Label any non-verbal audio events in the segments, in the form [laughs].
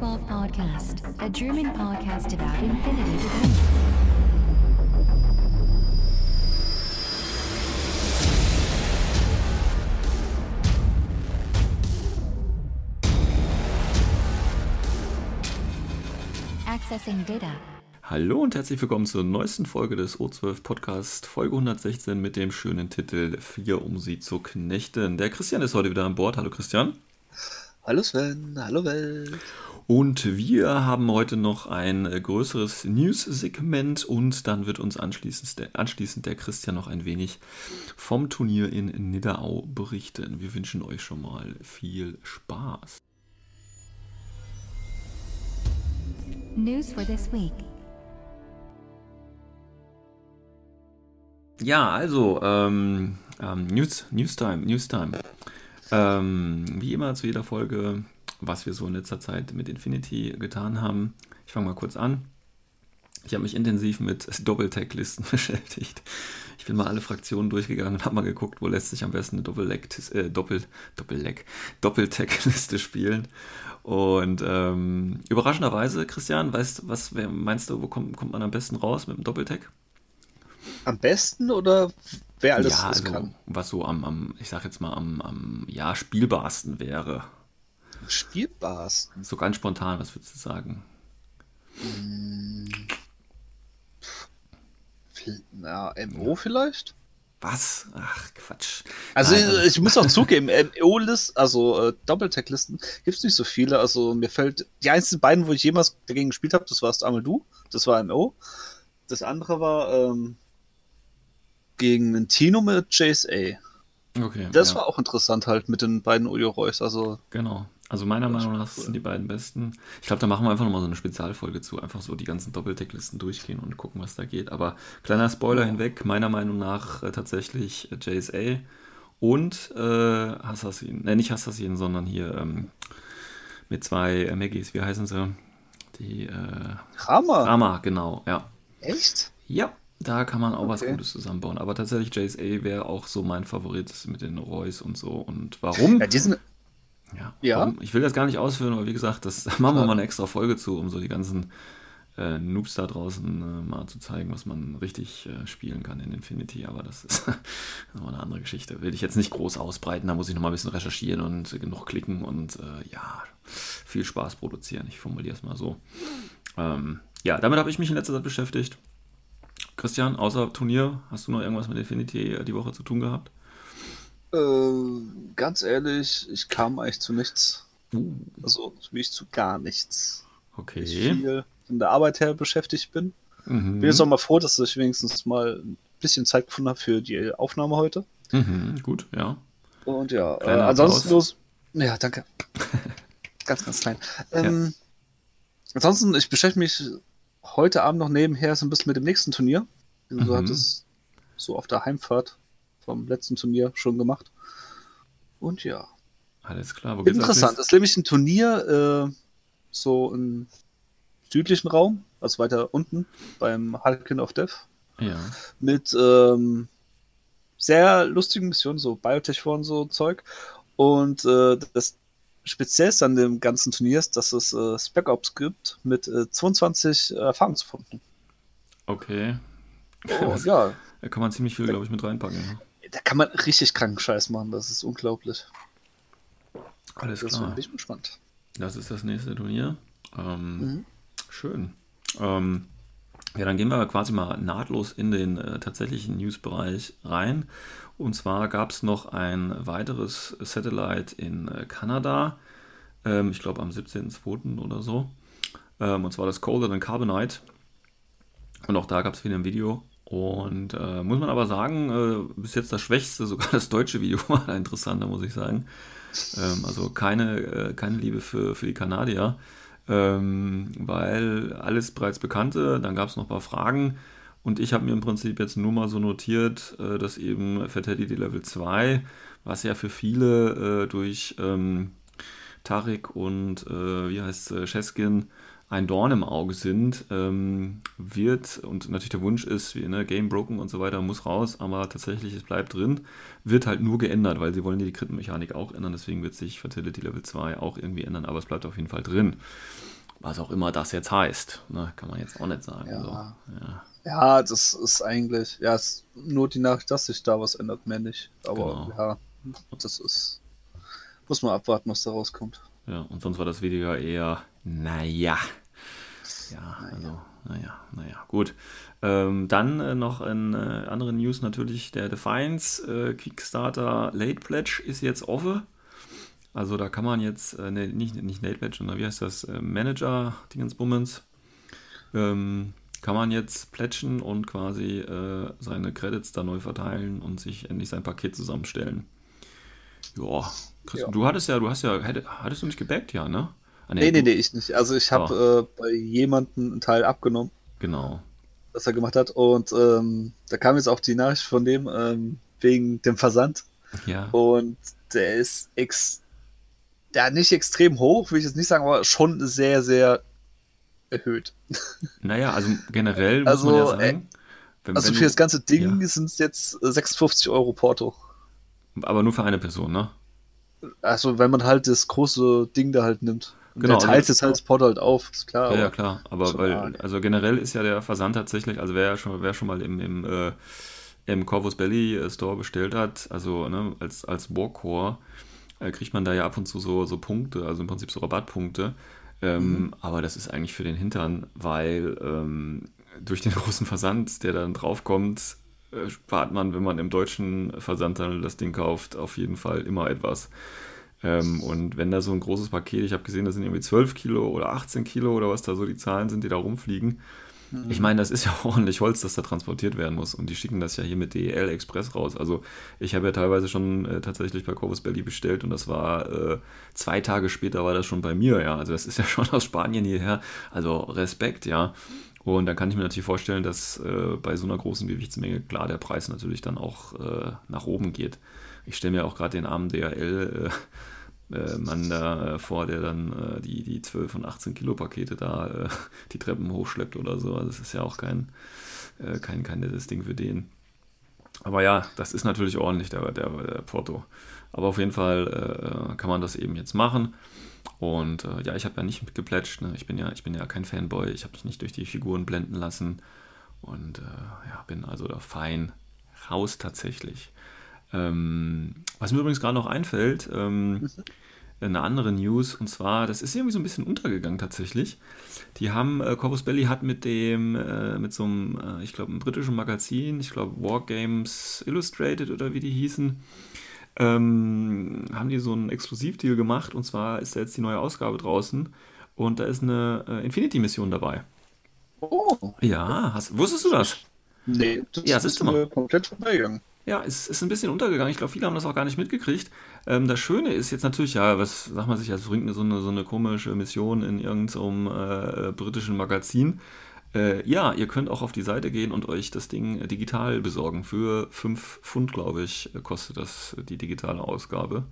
Welcome to the O12 Podcast, a German podcast about infinity. Accessing data. Hallo und herzlich willkommen zur neuesten Folge des O12 Podcast, Folge 116 mit dem schönen Titel 4 um sie zu knechten. Der Christian ist heute wieder an Bord. Hallo Christian. Hallo Sven, hallo Welt. Und wir haben heute noch ein äh, größeres News-Segment und dann wird uns anschließend der, anschließend der Christian noch ein wenig vom Turnier in Nidderau berichten. Wir wünschen euch schon mal viel Spaß. News for this week. Ja, also, ähm, ähm, News, Newstime, Newstime. Ähm, wie immer zu jeder Folge, was wir so in letzter Zeit mit Infinity getan haben. Ich fange mal kurz an. Ich habe mich intensiv mit [laughs] Doppeltag-Listen [laughs] beschäftigt. Ich bin mal alle Fraktionen durchgegangen und habe mal geguckt, wo lässt sich am besten eine Doppel-Leg, äh, Doppel, Doppeltag-Liste spielen. Und ähm, überraschenderweise, Christian, weißt was meinst du, wo kommt, kommt man am besten raus mit dem Doppeltag? Am besten oder wer alles ja, das also, kann? was so am, am, ich sag jetzt mal, am, am ja, spielbarsten wäre. Spielbarsten. So ganz spontan, was würdest du sagen? Na, MO vielleicht? Was? Ach, Quatsch. Also Nein, ich, muss auch zugeben, MO-Listen, also äh, Doppeltag-Listen, gibt es nicht so viele. Also mir fällt, die einzigen beiden, wo ich jemals dagegen gespielt habe, das warst einmal du, das war MO. Das andere war ähm, gegen einen Tino mit JSA. Okay. Das ja. war auch interessant halt mit den beiden Ujo Reus. Also Genau. Also meiner Meinung nach cool. sind die beiden besten. Ich glaube, da machen wir einfach nochmal so eine Spezialfolge zu. Einfach so die ganzen Doppeltech-Listen durchgehen und gucken, was da geht. Aber kleiner Spoiler hinweg, meiner Meinung nach äh, tatsächlich äh, JSA und äh, Assassin. Ne, nicht Assassin, sondern hier ähm, mit zwei äh, Maggies. Wie heißen sie? Die äh, Rama. Rama, genau. Ja. Echt? Ja, da kann man auch was Okay. Gutes zusammenbauen. Aber tatsächlich JSA wäre auch so mein Favorit mit den Royce und so. Und warum? Ja, die sind, Ja. Ja. Warum? Ich will das gar nicht ausführen, aber wie gesagt, das da [laughs] machen wir mal eine extra Folge zu, um so die ganzen äh, Noobs da draußen äh, mal zu zeigen, was man richtig äh, spielen kann in Infinity. Aber das ist [laughs] nochmal eine andere Geschichte. Will ich jetzt nicht groß ausbreiten, da muss ich nochmal ein bisschen recherchieren und genug klicken und äh, ja, viel Spaß produzieren. Ich formuliere es mal so. Ähm, ja, damit habe ich mich in letzter Zeit beschäftigt. Christian, außer Turnier, hast du noch irgendwas mit Infinity die Woche zu tun gehabt? Äh, ganz ehrlich, ich kam eigentlich zu nichts. Uh, Also wirklich zu gar nichts. Ich okay. viel von der Arbeit her beschäftigt bin. Mhm. Bin jetzt auch mal froh, dass ich wenigstens mal ein bisschen Zeit gefunden habe für die Aufnahme heute. Mhm, gut, ja. Und ja, äh, ansonsten los. Ja, danke. [laughs] ganz, ganz klein. Ähm, Ansonsten, ich beschäftige mich heute Abend noch nebenher so ein bisschen mit dem nächsten Turnier. Du Mhm. hattest so auf der Heimfahrt vom letzten Turnier schon gemacht. Und ja. Alles klar. Interessant. Das ist nämlich ein Turnier äh, so im südlichen Raum, also weiter unten beim Hulkin of Death, Ja. mit ähm, sehr lustigen Missionen, so Biotech und so Zeug. Und äh, das Speziellste an dem ganzen Turnier ist, dass es äh, Spec Ops gibt mit äh, 22 Erfahrungspunkten. Okay. Oh, Das- [laughs] ja, Da kann man ziemlich viel, glaube ich, mit reinpacken. da kann man richtig kranken Scheiß machen, das ist unglaublich. Alles Deswegen klar. bin ich gespannt. Das ist das nächste Turnier. Ähm, Mhm. Schön. Ähm, ja, dann gehen wir quasi mal nahtlos in den äh, tatsächlichen News-Bereich rein. Und zwar gab es noch ein weiteres Satellite in äh, Kanada. Ähm, ich glaube am 17.02. oder so. Ähm, und zwar das Colder than Carbonite. Und auch da gab es wieder ein Video. Und äh, muss man aber sagen, äh, bis jetzt das schwächste, [laughs] sogar das deutsche Video [laughs] war interessanter, muss ich sagen. Ähm, also keine, äh, keine Liebe für, für die Kanadier, ähm, weil alles bereits bekannte. Dann gab es noch ein paar Fragen. Und ich habe mir im Prinzip jetzt nur mal so notiert, äh, dass eben Fatality Level 2, was ja für viele äh, durch ähm, Tarik und äh, wie heißt äh, Cheskin ein Dorn im Auge sind, ähm, wird, und natürlich der Wunsch ist, wie ne, Game Broken und so weiter, muss raus, aber tatsächlich, es bleibt drin, wird halt nur geändert, weil sie wollen die Krittenmechanik auch ändern, deswegen wird sich Fertility Level 2 auch irgendwie ändern, aber es bleibt auf jeden Fall drin. Was auch immer das jetzt heißt, ne, kann man jetzt auch nicht sagen. Ja. So. Ja. Ja, das ist eigentlich, ja, es ist nur die Nachricht, dass sich da was ändert, mehr nicht. Aber Genau. ja, das ist, muss man abwarten, was da rauskommt. Ja, und sonst war das Video ja eher, naja. Ja, also, naja, naja, gut. Ähm, dann äh, noch in äh, anderen News natürlich der Defiance äh, Kickstarter Late Pledge ist jetzt offen. Also da kann man jetzt, äh, nee, nicht, nicht Late Pledge, sondern wie heißt das, äh, Manager Dingensbummens, ähm, kann man jetzt plätschen und quasi äh, seine Credits da neu verteilen und sich endlich sein Paket zusammenstellen. Ja, Christian, Ja. du hattest ja, du hast ja, hätte, hattest du nicht gebackt, ja, ne? Ah, Nee, nee, du- nee, ich nicht. Also ich habe äh, bei jemandem einen Teil abgenommen, Genau. was er gemacht hat. Und ähm, da kam jetzt auch die Nachricht von dem ähm, wegen dem Versand. Ja. Und der ist ex ja, nicht extrem hoch, will ich jetzt nicht sagen, aber schon sehr, sehr erhöht. [laughs] Naja, also generell muss Also, man ja sagen, wenn, Also wenn für du- das ganze Ding ja. sind es jetzt äh, 56 Euro Porto. aber nur für eine Person, ne? Also wenn man halt das große Ding da halt nimmt. Genau, der teilt jetzt halt das Porto halt auf, ist klar. Ja, ja, klar. Aber weil, arg. also generell ist ja der Versand tatsächlich, also wer schon, wer schon mal im, im, äh, im Corvus Belly äh, Store bestellt hat, also ne, als, als Warcore, äh, kriegt man da ja ab und zu so, so Punkte, also im Prinzip so Rabattpunkte. Ähm, Aber das ist eigentlich für den Hintern, weil ähm, durch den [laughs] großen Versand, der dann draufkommt, äh, spart man, wenn man im deutschen Versandhandel das Ding kauft, auf jeden Fall immer etwas. Ähm, und wenn da so ein großes Paket, ich habe gesehen, das sind irgendwie 12 Kilo oder 18 Kilo oder was da so die Zahlen sind, die da rumfliegen. Ich meine, das ist ja ordentlich Holz, das da transportiert werden muss. Und die schicken das ja hier mit DEL Express raus. Also ich habe ja teilweise schon äh, tatsächlich bei Corvus Belly bestellt und das war äh, zwei Tage später war das schon bei mir, ja. Also das ist ja [laughs] schon aus Spanien hierher. Also Respekt, ja. Und dann kann ich mir natürlich vorstellen, dass äh, bei so einer großen Gewichtsmenge klar der Preis natürlich dann auch äh, nach oben geht. Ich stelle mir auch gerade den armen DHL äh, Mann da äh, vor, der dann äh, die, die 12 und 18 Kilo Pakete da äh, [laughs] die Treppen hochschleppt oder so. Also das ist ja auch kein, äh, kein, kein nettes Ding für den. Aber ja, das ist natürlich ordentlich, der, der, der Porto. Aber auf jeden Fall äh, kann man das eben jetzt machen. Und ja, ich habe ja nicht mitgeplätscht. Ne? Ich, bin ja, ich bin ja kein Fanboy. Ich habe mich nicht durch die Figuren blenden lassen. Und ja, bin also da fein raus tatsächlich. Ähm, was mir übrigens gerade noch einfällt, ähm, eine andere News, und zwar, das ist irgendwie so ein bisschen untergegangen tatsächlich. Die haben, äh, Corvus Belly hat mit dem, äh, mit so einem, äh, ich glaube, einem britischen Magazin, ich glaube Wargames Illustrated oder wie die hießen, ähm, haben die so einen Exklusivdeal gemacht, und zwar ist da jetzt die neue Ausgabe draußen und da ist eine äh, Infinity-Mission dabei. Oh, Ja, hast, wusstest du das? nee, das Ja, ist mir komplett vorbeigegangen. Ja, es ist ein bisschen untergegangen. Ich glaube, viele haben das auch gar nicht mitgekriegt. Ähm, das Schöne ist jetzt natürlich, ja, was sagt man sich, es bringt so eine, so eine komische Mission in irgendeinem äh, britischen Magazin. Äh, ja, ihr könnt auch auf die Seite gehen und euch das Ding äh, digital besorgen. Für 5 Pfund, glaube ich, äh, kostet das die digitale Ausgabe.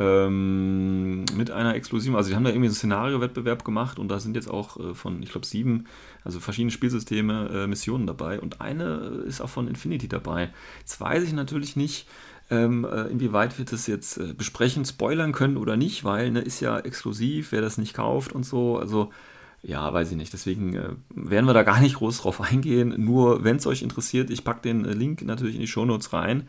Ähm, mit einer exklusiven, also die haben da irgendwie einen Szenario-Wettbewerb gemacht und da sind jetzt auch äh, von, ich glaube, sieben, also verschiedene Spielsysteme, äh, Missionen dabei und eine ist auch von Infinity dabei. Jetzt weiß ich natürlich nicht, ähm, äh, inwieweit wir das jetzt äh, besprechen, spoilern können oder nicht, weil ne, ist ja exklusiv, wer das nicht kauft und so, also ja, weiß ich nicht. Deswegen äh, werden wir da gar nicht groß drauf eingehen. Nur, wenn es euch interessiert, ich packe den äh, Link natürlich in die Shownotes rein.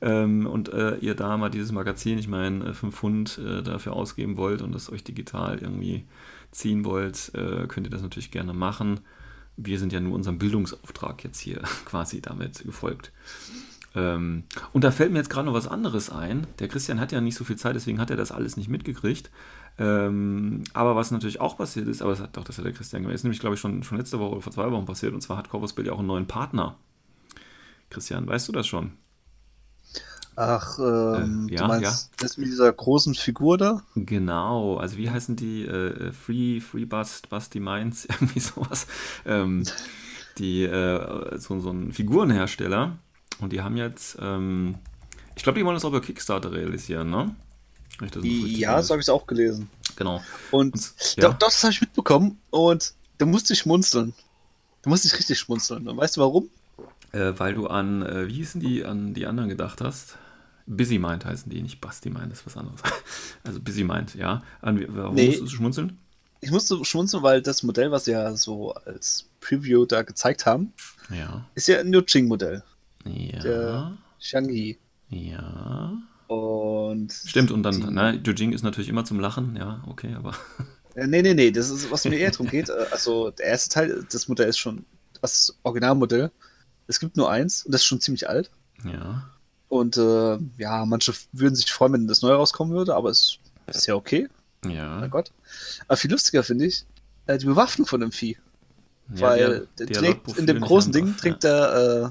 Ähm, und äh, ihr da mal dieses Magazin, ich meine, 5 Pfund äh, dafür ausgeben wollt und das euch digital irgendwie ziehen wollt, äh, könnt ihr das natürlich gerne machen. Wir sind ja nur unserem Bildungsauftrag jetzt hier [laughs] quasi damit gefolgt. Ähm, und da fällt mir jetzt gerade noch was anderes ein. Der Christian hat ja nicht so viel Zeit, deswegen hat er das alles nicht mitgekriegt. Ähm, aber was natürlich auch passiert ist, aber das hat doch, das hat der Christian gemacht, ist nämlich, glaube ich, schon, schon letzte Woche oder vor zwei Wochen passiert. Und zwar hat Corvus Belli auch einen neuen Partner. Christian, weißt du das schon? Ach, ähm, Äh, ja, du meinst das mit dieser großen Figur da? Genau, also wie heißen die? Äh, Free, Free Bust, Busty Minds, [laughs] irgendwie sowas. Ähm, die, äh, so, so ein Figurenhersteller. Und die haben jetzt, ähm, ich glaube, die wollen das auch über Kickstarter realisieren, ne? Das Ja, so habe ich es auch gelesen. Genau. Und Und- ja. doch, das habe ich mitbekommen. Und da musste ich schmunzeln. Da musste ich richtig schmunzeln. Und weißt du warum? Äh, weil du an, äh, wie hießen die, an die anderen gedacht hast? Busy Mind heißen die, nicht Basti Mind, das ist was anderes. [laughs] Also Busy Mind, ja. Warum Nee. musst du schmunzeln? Ich musste schmunzeln, weil das Modell, was sie ja so als Preview da gezeigt haben, Ja. ist ja ein Nujing-Modell. Ja. Der- Shang-Yi. Ja. Und. Stimmt, und dann, ne, Jujing ist natürlich immer zum Lachen, ja, okay, aber. [laughs] Äh, nee, nee, nee, das ist, was mir eher darum geht. äh, Also, der erste Teil, das Modell ist schon das Originalmodell. Es gibt nur eins und das ist schon ziemlich alt. Ja. Und äh, ja, manche würden sich freuen, wenn das neu rauskommen würde, aber es ist ja okay. Ja. Mein Gott. Aber viel lustiger finde ich äh, die Bewaffnung von dem Vieh. ja weil der, trägt in dem großen Ding trägt er äh,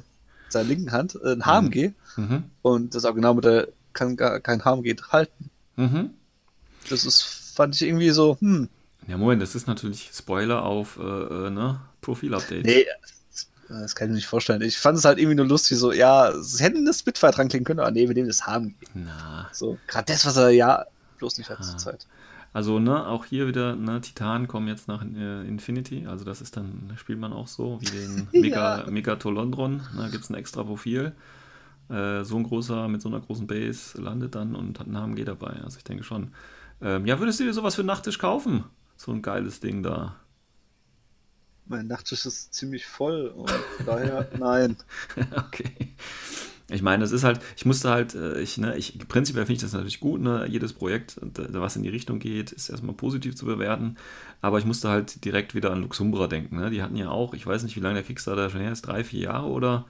seiner linken Hand äh, ein HMG Mhm. und das Originalmodell kann gar kein HMG halten. Mhm. Das ist, fand ich irgendwie so, hm, Ja, Moment, das ist natürlich Spoiler auf, äh, äh, ne, Profil-Update. nee, das, das kann ich mir nicht vorstellen. Ich fand es halt irgendwie nur lustig, so, ja, sie hätten das Spitfire dran klingen können, aber nee, wir nehmen das HMG. Na, So, gerade das, was er ja bloß nicht hat Ah. zur Zeit. also, ne, auch hier wieder, ne, Titanen kommen jetzt nach äh, Infinity, also das ist dann, spielt man auch so, wie den [laughs] Mega, Ja. Megatolondron, ne, gibt es ein extra Profil. Äh, so ein großer, mit so einer großen Base landet dann und hat einen HMG dabei, also ich denke schon. Ähm, ja, würdest du dir sowas für einen Nachttisch kaufen? So ein geiles Ding da. Mein Nachttisch ist ziemlich voll und daher, [laughs] nein. Okay. Ich meine, das ist halt, ich musste halt, äh, ich, ne, ich, prinzipiell finde ich das natürlich gut, ne, jedes Projekt, äh, was in die Richtung geht, ist erstmal positiv zu bewerten, aber ich musste halt direkt wieder an Luxumbra denken, ne, die hatten ja auch, ich weiß nicht, wie lange der Kickstarter schon her ist, drei, vier Jahre oder,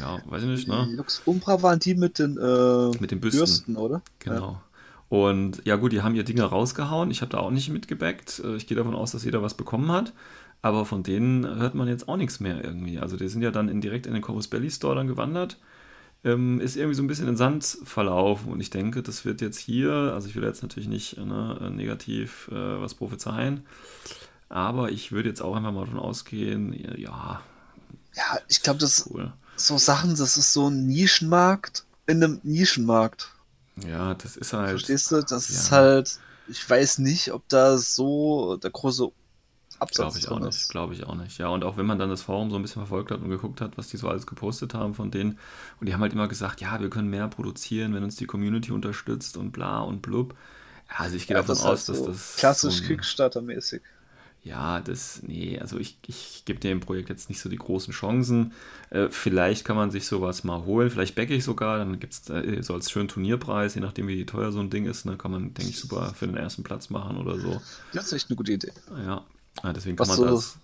ja, weiß ich nicht, ne, Lux Umbra waren die mit den, äh, Mit den Büsten. Bürsten, oder? Genau. Und ja gut, die haben ihr Dinger rausgehauen. Ich habe da auch nicht mitgebackt. Äh, Ich gehe davon aus, dass jeder was bekommen hat. Aber von denen hört man jetzt auch nichts mehr irgendwie. Also die sind ja dann in, direkt in den Corvus Belly Store dann gewandert. Ähm, ist irgendwie so ein bisschen in Sand verlaufen. Und ich denke, das wird jetzt hier, also ich will jetzt natürlich nicht ne, negativ äh, was prophezeien. Aber ich würde jetzt auch einfach mal davon ausgehen, ja, Ja, ich glaube, das cool. so Sachen, das ist so ein Nischenmarkt in einem Nischenmarkt. Ja, das ist halt. Verstehst du? Das ist ja. halt, ich weiß nicht, ob da so der große Absatz Glaube ich auch nicht, glaube ich auch nicht. Ja, und auch wenn man dann das Forum so ein bisschen verfolgt hat und geguckt hat, was die so alles gepostet haben von denen, und die haben halt immer gesagt, ja, wir können mehr produzieren, wenn uns die Community unterstützt und bla und blub. Also ich gehe Ja, davon das ist halt aus, dass so das. klassisch so ein- Kickstarter-mäßig. Ja, das, nee, also ich, ich gebe dem Projekt jetzt nicht so die großen Chancen. Äh, vielleicht kann man sich sowas mal holen, vielleicht backe ich sogar, dann gibt es äh, so als schönen Turnierpreis, je nachdem wie teuer so ein Ding ist, ne, kann man, denke ich, super für den ersten Platz machen oder so. Das ist echt eine gute Idee. Ja, ja deswegen kann Was man das,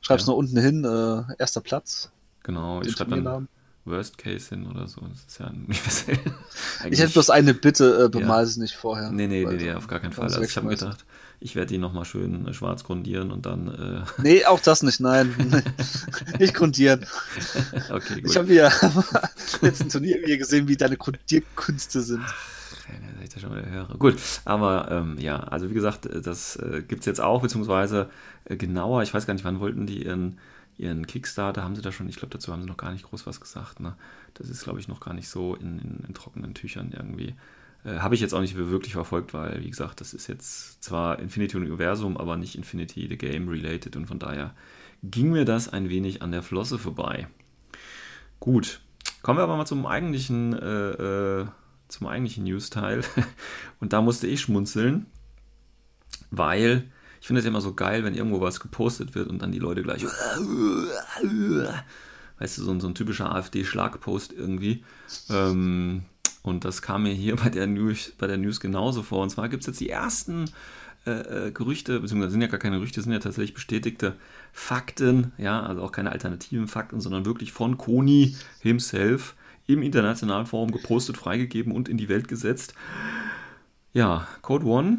Schreibst Ja. noch unten hin, äh, erster Platz. genau, ich schreibe dann. Worst Case hin oder so. Das ist ja universell. [laughs] Ich hätte bloß eine Bitte, äh, bemal es nicht vorher. Nee, nee, nee, nee, auf gar keinen Fall. Also ich habe mir gedacht, ich werde die nochmal schön äh, schwarz grundieren und dann. Äh, [laughs] Nee, auch das nicht, nein. [laughs] nicht grundieren. okay, gut. Ich habe ja letzten Turnier gesehen, wie deine Grundierkünste sind. Ja, dass ich das schon wieder höre. Gut, aber ähm, ja, also wie gesagt, äh, das äh, gibt es jetzt auch, beziehungsweise äh, genauer, ich weiß gar nicht, wann wollten die ihren, ihren Kickstarter, haben sie da schon, ich glaube, dazu haben sie noch gar nicht groß was gesagt. Ne? Das ist, glaube ich, noch gar nicht so in, in, in trockenen Tüchern irgendwie. Äh, Habe ich jetzt auch nicht wirklich verfolgt, weil, wie gesagt, das ist jetzt zwar Infinity Universum, aber nicht Infinity the Game related und von daher ging mir das ein wenig an der Flosse vorbei. Gut, kommen wir aber mal zum eigentlichen, äh, äh, zum eigentlichen News-Teil. [laughs] Und da musste ich schmunzeln, weil ich finde es ja immer so geil, wenn irgendwo was gepostet wird und dann die Leute gleich, weißt du, so ein, so ein typischer AfD-Schlagpost irgendwie. Ähm, und das kam mir hier [laughs] bei der News, bei der News genauso vor. Und zwar gibt es jetzt die ersten äh, äh, Gerüchte, beziehungsweise sind ja gar keine Gerüchte, sind ja tatsächlich bestätigte Fakten, ja, also auch keine alternativen Fakten, sondern wirklich von Koni himself im internationalen Forum gepostet, freigegeben und in die Welt gesetzt. Ja, Code One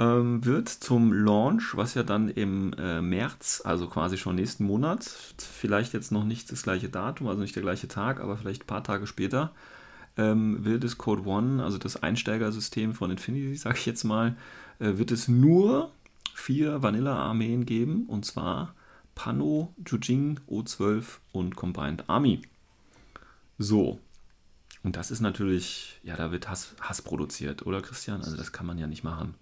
ähm, wird zum Launch, was ja dann im äh, März, also quasi schon nächsten Monat, vielleicht jetzt noch nicht das gleiche Datum, also nicht der gleiche Tag, aber vielleicht ein paar Tage später, ähm, wird es Code One, also das Einsteigersystem von Infinity, sage ich jetzt mal, äh, wird es nur vier Vanilla-Armeen geben, und zwar Pano, Jujing, O12 und Combined Army. So. Und das ist natürlich, ja, da wird Hass, Hass produziert, oder Christian? Also das kann man ja nicht machen.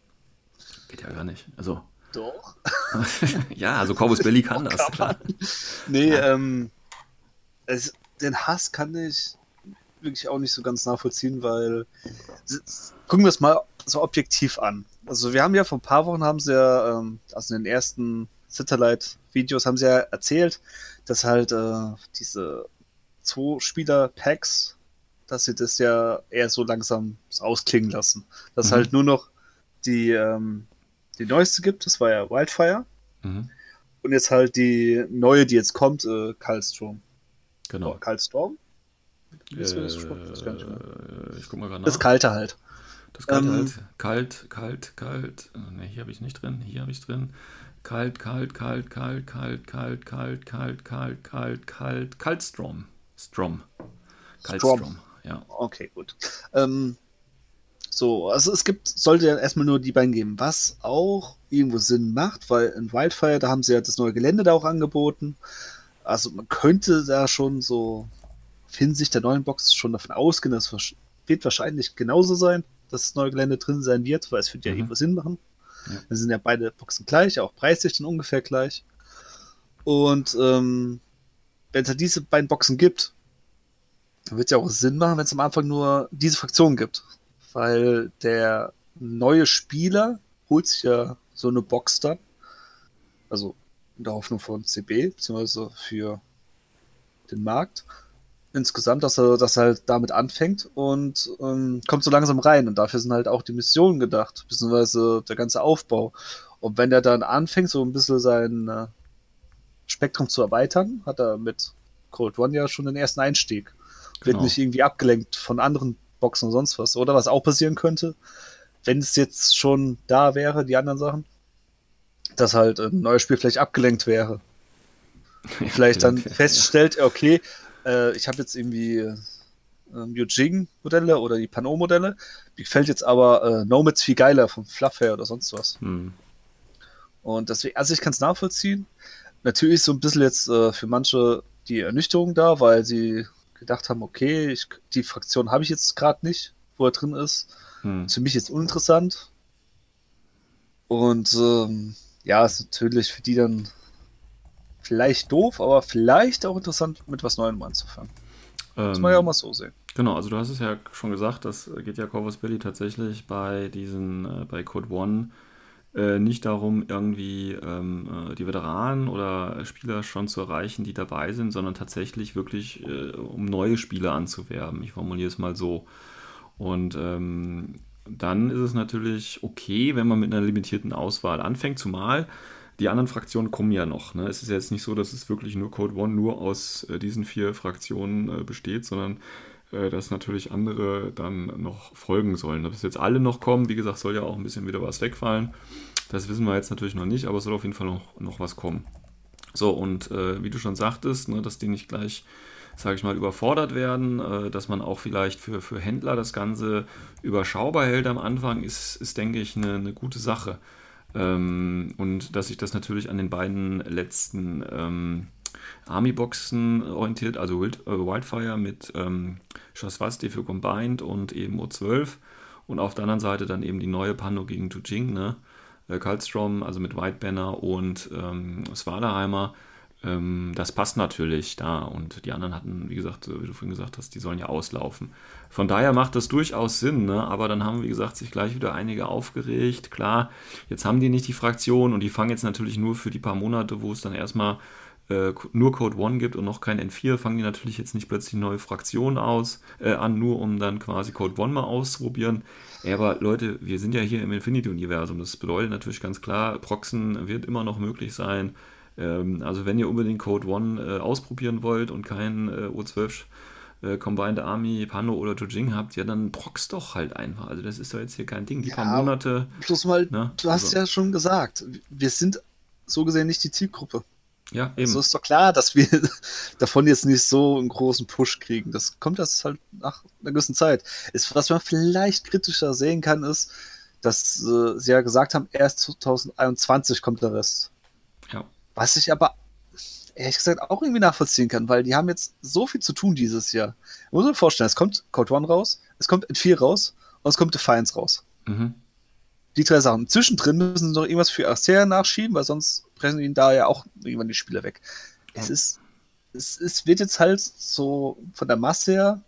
Geht ja gar nicht. Also. Doch. [laughs] ja, also Corvus Belli kann [laughs] das, Kann klar. Nee, Ja. ähm, es, den Hass kann ich wirklich auch nicht so ganz nachvollziehen, weil gucken wir es mal so objektiv an. Also wir haben ja vor ein paar Wochen haben sie ja, ähm, also in den ersten Satellite-Videos haben sie ja erzählt, dass halt äh, diese Zwei-Spieler-Packs, dass sie das ja eher so langsam ausklingen lassen. Dass Mhm. halt nur noch die, ähm, die neueste gibt, das war ja Wildfire. Mhm. Und jetzt halt die neue, die jetzt kommt, äh, Kalstrom. Genau. Oh, Kaltstorm? Ist das. Äh, ich guck mal gerade nach. das Kalte halt. Das kalt, Ähm, halt. Kalt, kalt, kalt. Ne, hier habe ich nicht drin. Hier habe ich drin. Kalt, kalt, kalt, kalt, kalt, kalt, kalt, kalt, kalt, kalt, kalt, Kaltstrom. Strom. Kaltstrom. Ja. Okay, gut. Ähm, so, also es gibt, sollte ja erstmal nur die beiden geben, was auch irgendwo Sinn macht, weil in Wildfire, da haben sie ja das neue Gelände da auch angeboten. Also man könnte da schon so Hinsicht der neuen Box schon davon ausgehen, dass es wird wahrscheinlich genauso sein, dass das neue Gelände drin sein wird, weil es wird ja Mhm. irgendwo Sinn machen. Ja. Dann sind ja beide Boxen gleich, auch preislich dann ungefähr gleich. Und ähm, wenn es halt diese beiden Boxen gibt, dann wird es ja auch Sinn machen, wenn es am Anfang nur diese Fraktion gibt. Weil der neue Spieler holt sich ja so eine Box dann. Also in der Hoffnung von CB, beziehungsweise für den Markt. Insgesamt, dass er, dass er halt damit anfängt und ähm, kommt so langsam rein. Und dafür sind halt auch die Missionen gedacht, beziehungsweise der ganze Aufbau. Und wenn er dann anfängt, so ein bisschen sein äh, Spektrum zu erweitern, hat er mit Cold One ja schon den ersten Einstieg. Wird Genau. nicht irgendwie abgelenkt von anderen Boxen und sonst was. Oder was auch passieren könnte, wenn es jetzt schon da wäre, die anderen Sachen, dass halt ein neues Spiel vielleicht abgelenkt wäre. [laughs] Und vielleicht dann feststellt, okay, äh, ich habe jetzt irgendwie äh, Yujing-Modelle oder die Pano-Modelle, die gefällt jetzt aber äh, Nomads viel geiler vom Fluff her oder sonst was. Hm. Und deswegen, also ich kann es nachvollziehen. Natürlich ist so ein bisschen jetzt äh, für manche die Ernüchterung da, weil sie gedacht haben, okay, ich, die Fraktion habe ich jetzt gerade nicht, wo er drin ist. Hm. Für mich jetzt uninteressant. Und ähm, ja, ist natürlich für die dann vielleicht doof, aber vielleicht auch interessant, mit was Neuem anzufangen. Muss Ähm, man ja auch mal so sehen. Genau, also du hast es ja schon gesagt, das geht ja Corvus Belli tatsächlich bei diesen, äh, bei Code One äh, nicht darum, irgendwie ähm, äh, die Veteranen oder Spieler schon zu erreichen, die dabei sind, sondern tatsächlich wirklich äh, um neue Spieler anzuwerben. Ich formuliere es mal so. Und ähm, dann ist es natürlich okay, wenn man mit einer limitierten Auswahl anfängt, zumal die anderen Fraktionen kommen ja noch. Ne? Es ist jetzt nicht so, dass es wirklich nur Code One nur aus äh, diesen vier Fraktionen äh, besteht, sondern dass natürlich andere dann noch folgen sollen. Ob es jetzt alle noch kommen, wie gesagt, soll ja auch ein bisschen wieder was wegfallen. Das wissen wir jetzt natürlich noch nicht, aber es soll auf jeden Fall noch, noch was kommen. So, und äh, wie du schon sagtest, ne, dass die nicht gleich, sage ich mal, überfordert werden, äh, dass man auch vielleicht für, für Händler das Ganze überschaubar hält am Anfang, ist, ist denke ich, eine, eine gute Sache. Ähm, und dass sich das natürlich an den beiden letzten ähm, Army-Boxen orientiert, also Wild, äh, Wildfire mit ähm, Shaswasti für Combined und eben O12 und auf der anderen Seite dann eben die neue Pando gegen Tujing, ne? Äh, also mit White Banner und ähm, Svalaheimer. Ähm, das passt natürlich da und die anderen hatten, wie gesagt, wie du vorhin gesagt hast, die sollen ja auslaufen. Von daher macht das durchaus Sinn, ne? aber dann haben, wie gesagt, sich gleich wieder einige aufgeregt. Klar, jetzt haben die nicht die Fraktion und die fangen jetzt natürlich nur für die paar Monate, wo es dann erstmal äh, nur Code One gibt und noch kein N4, fangen die natürlich jetzt nicht plötzlich neue Fraktionen aus, äh, an, nur um dann quasi Code One mal auszuprobieren. Ja, aber Leute, wir sind ja hier im Infinity-Universum. Das bedeutet natürlich ganz klar, Proxen wird immer noch möglich sein. Ähm, also wenn ihr unbedingt Code One äh, ausprobieren wollt und kein äh, O12 äh, Combined Army, Pano oder Jujing habt, ja, dann prox doch halt einfach. Also das ist doch jetzt hier kein Ding. Die Ja, paar Monate. Bloß mal, Ne? du hast Also- ja schon gesagt, wir sind so gesehen nicht die Zielgruppe. Ja, eben. So ist doch klar, dass wir [laughs] davon jetzt nicht so einen großen Push kriegen. Das kommt erst halt nach einer gewissen Zeit. Ist, was man vielleicht kritischer sehen kann, ist, dass äh, sie ja gesagt haben, erst 2021 kommt der Rest. Ja. Was ich aber ehrlich gesagt auch irgendwie nachvollziehen kann, weil die haben jetzt so viel zu tun dieses Jahr. Ich muss mir vorstellen, es kommt Code One raus, es kommt N4 raus und es kommt Defiance raus. Mhm. Die drei Sachen. Zwischendrin müssen sie noch irgendwas für Asteria nachschieben, weil sonst pressen ihnen da ja auch irgendwann die Spieler weg. Ja. Es ist, es, es wird jetzt halt so von der Masse her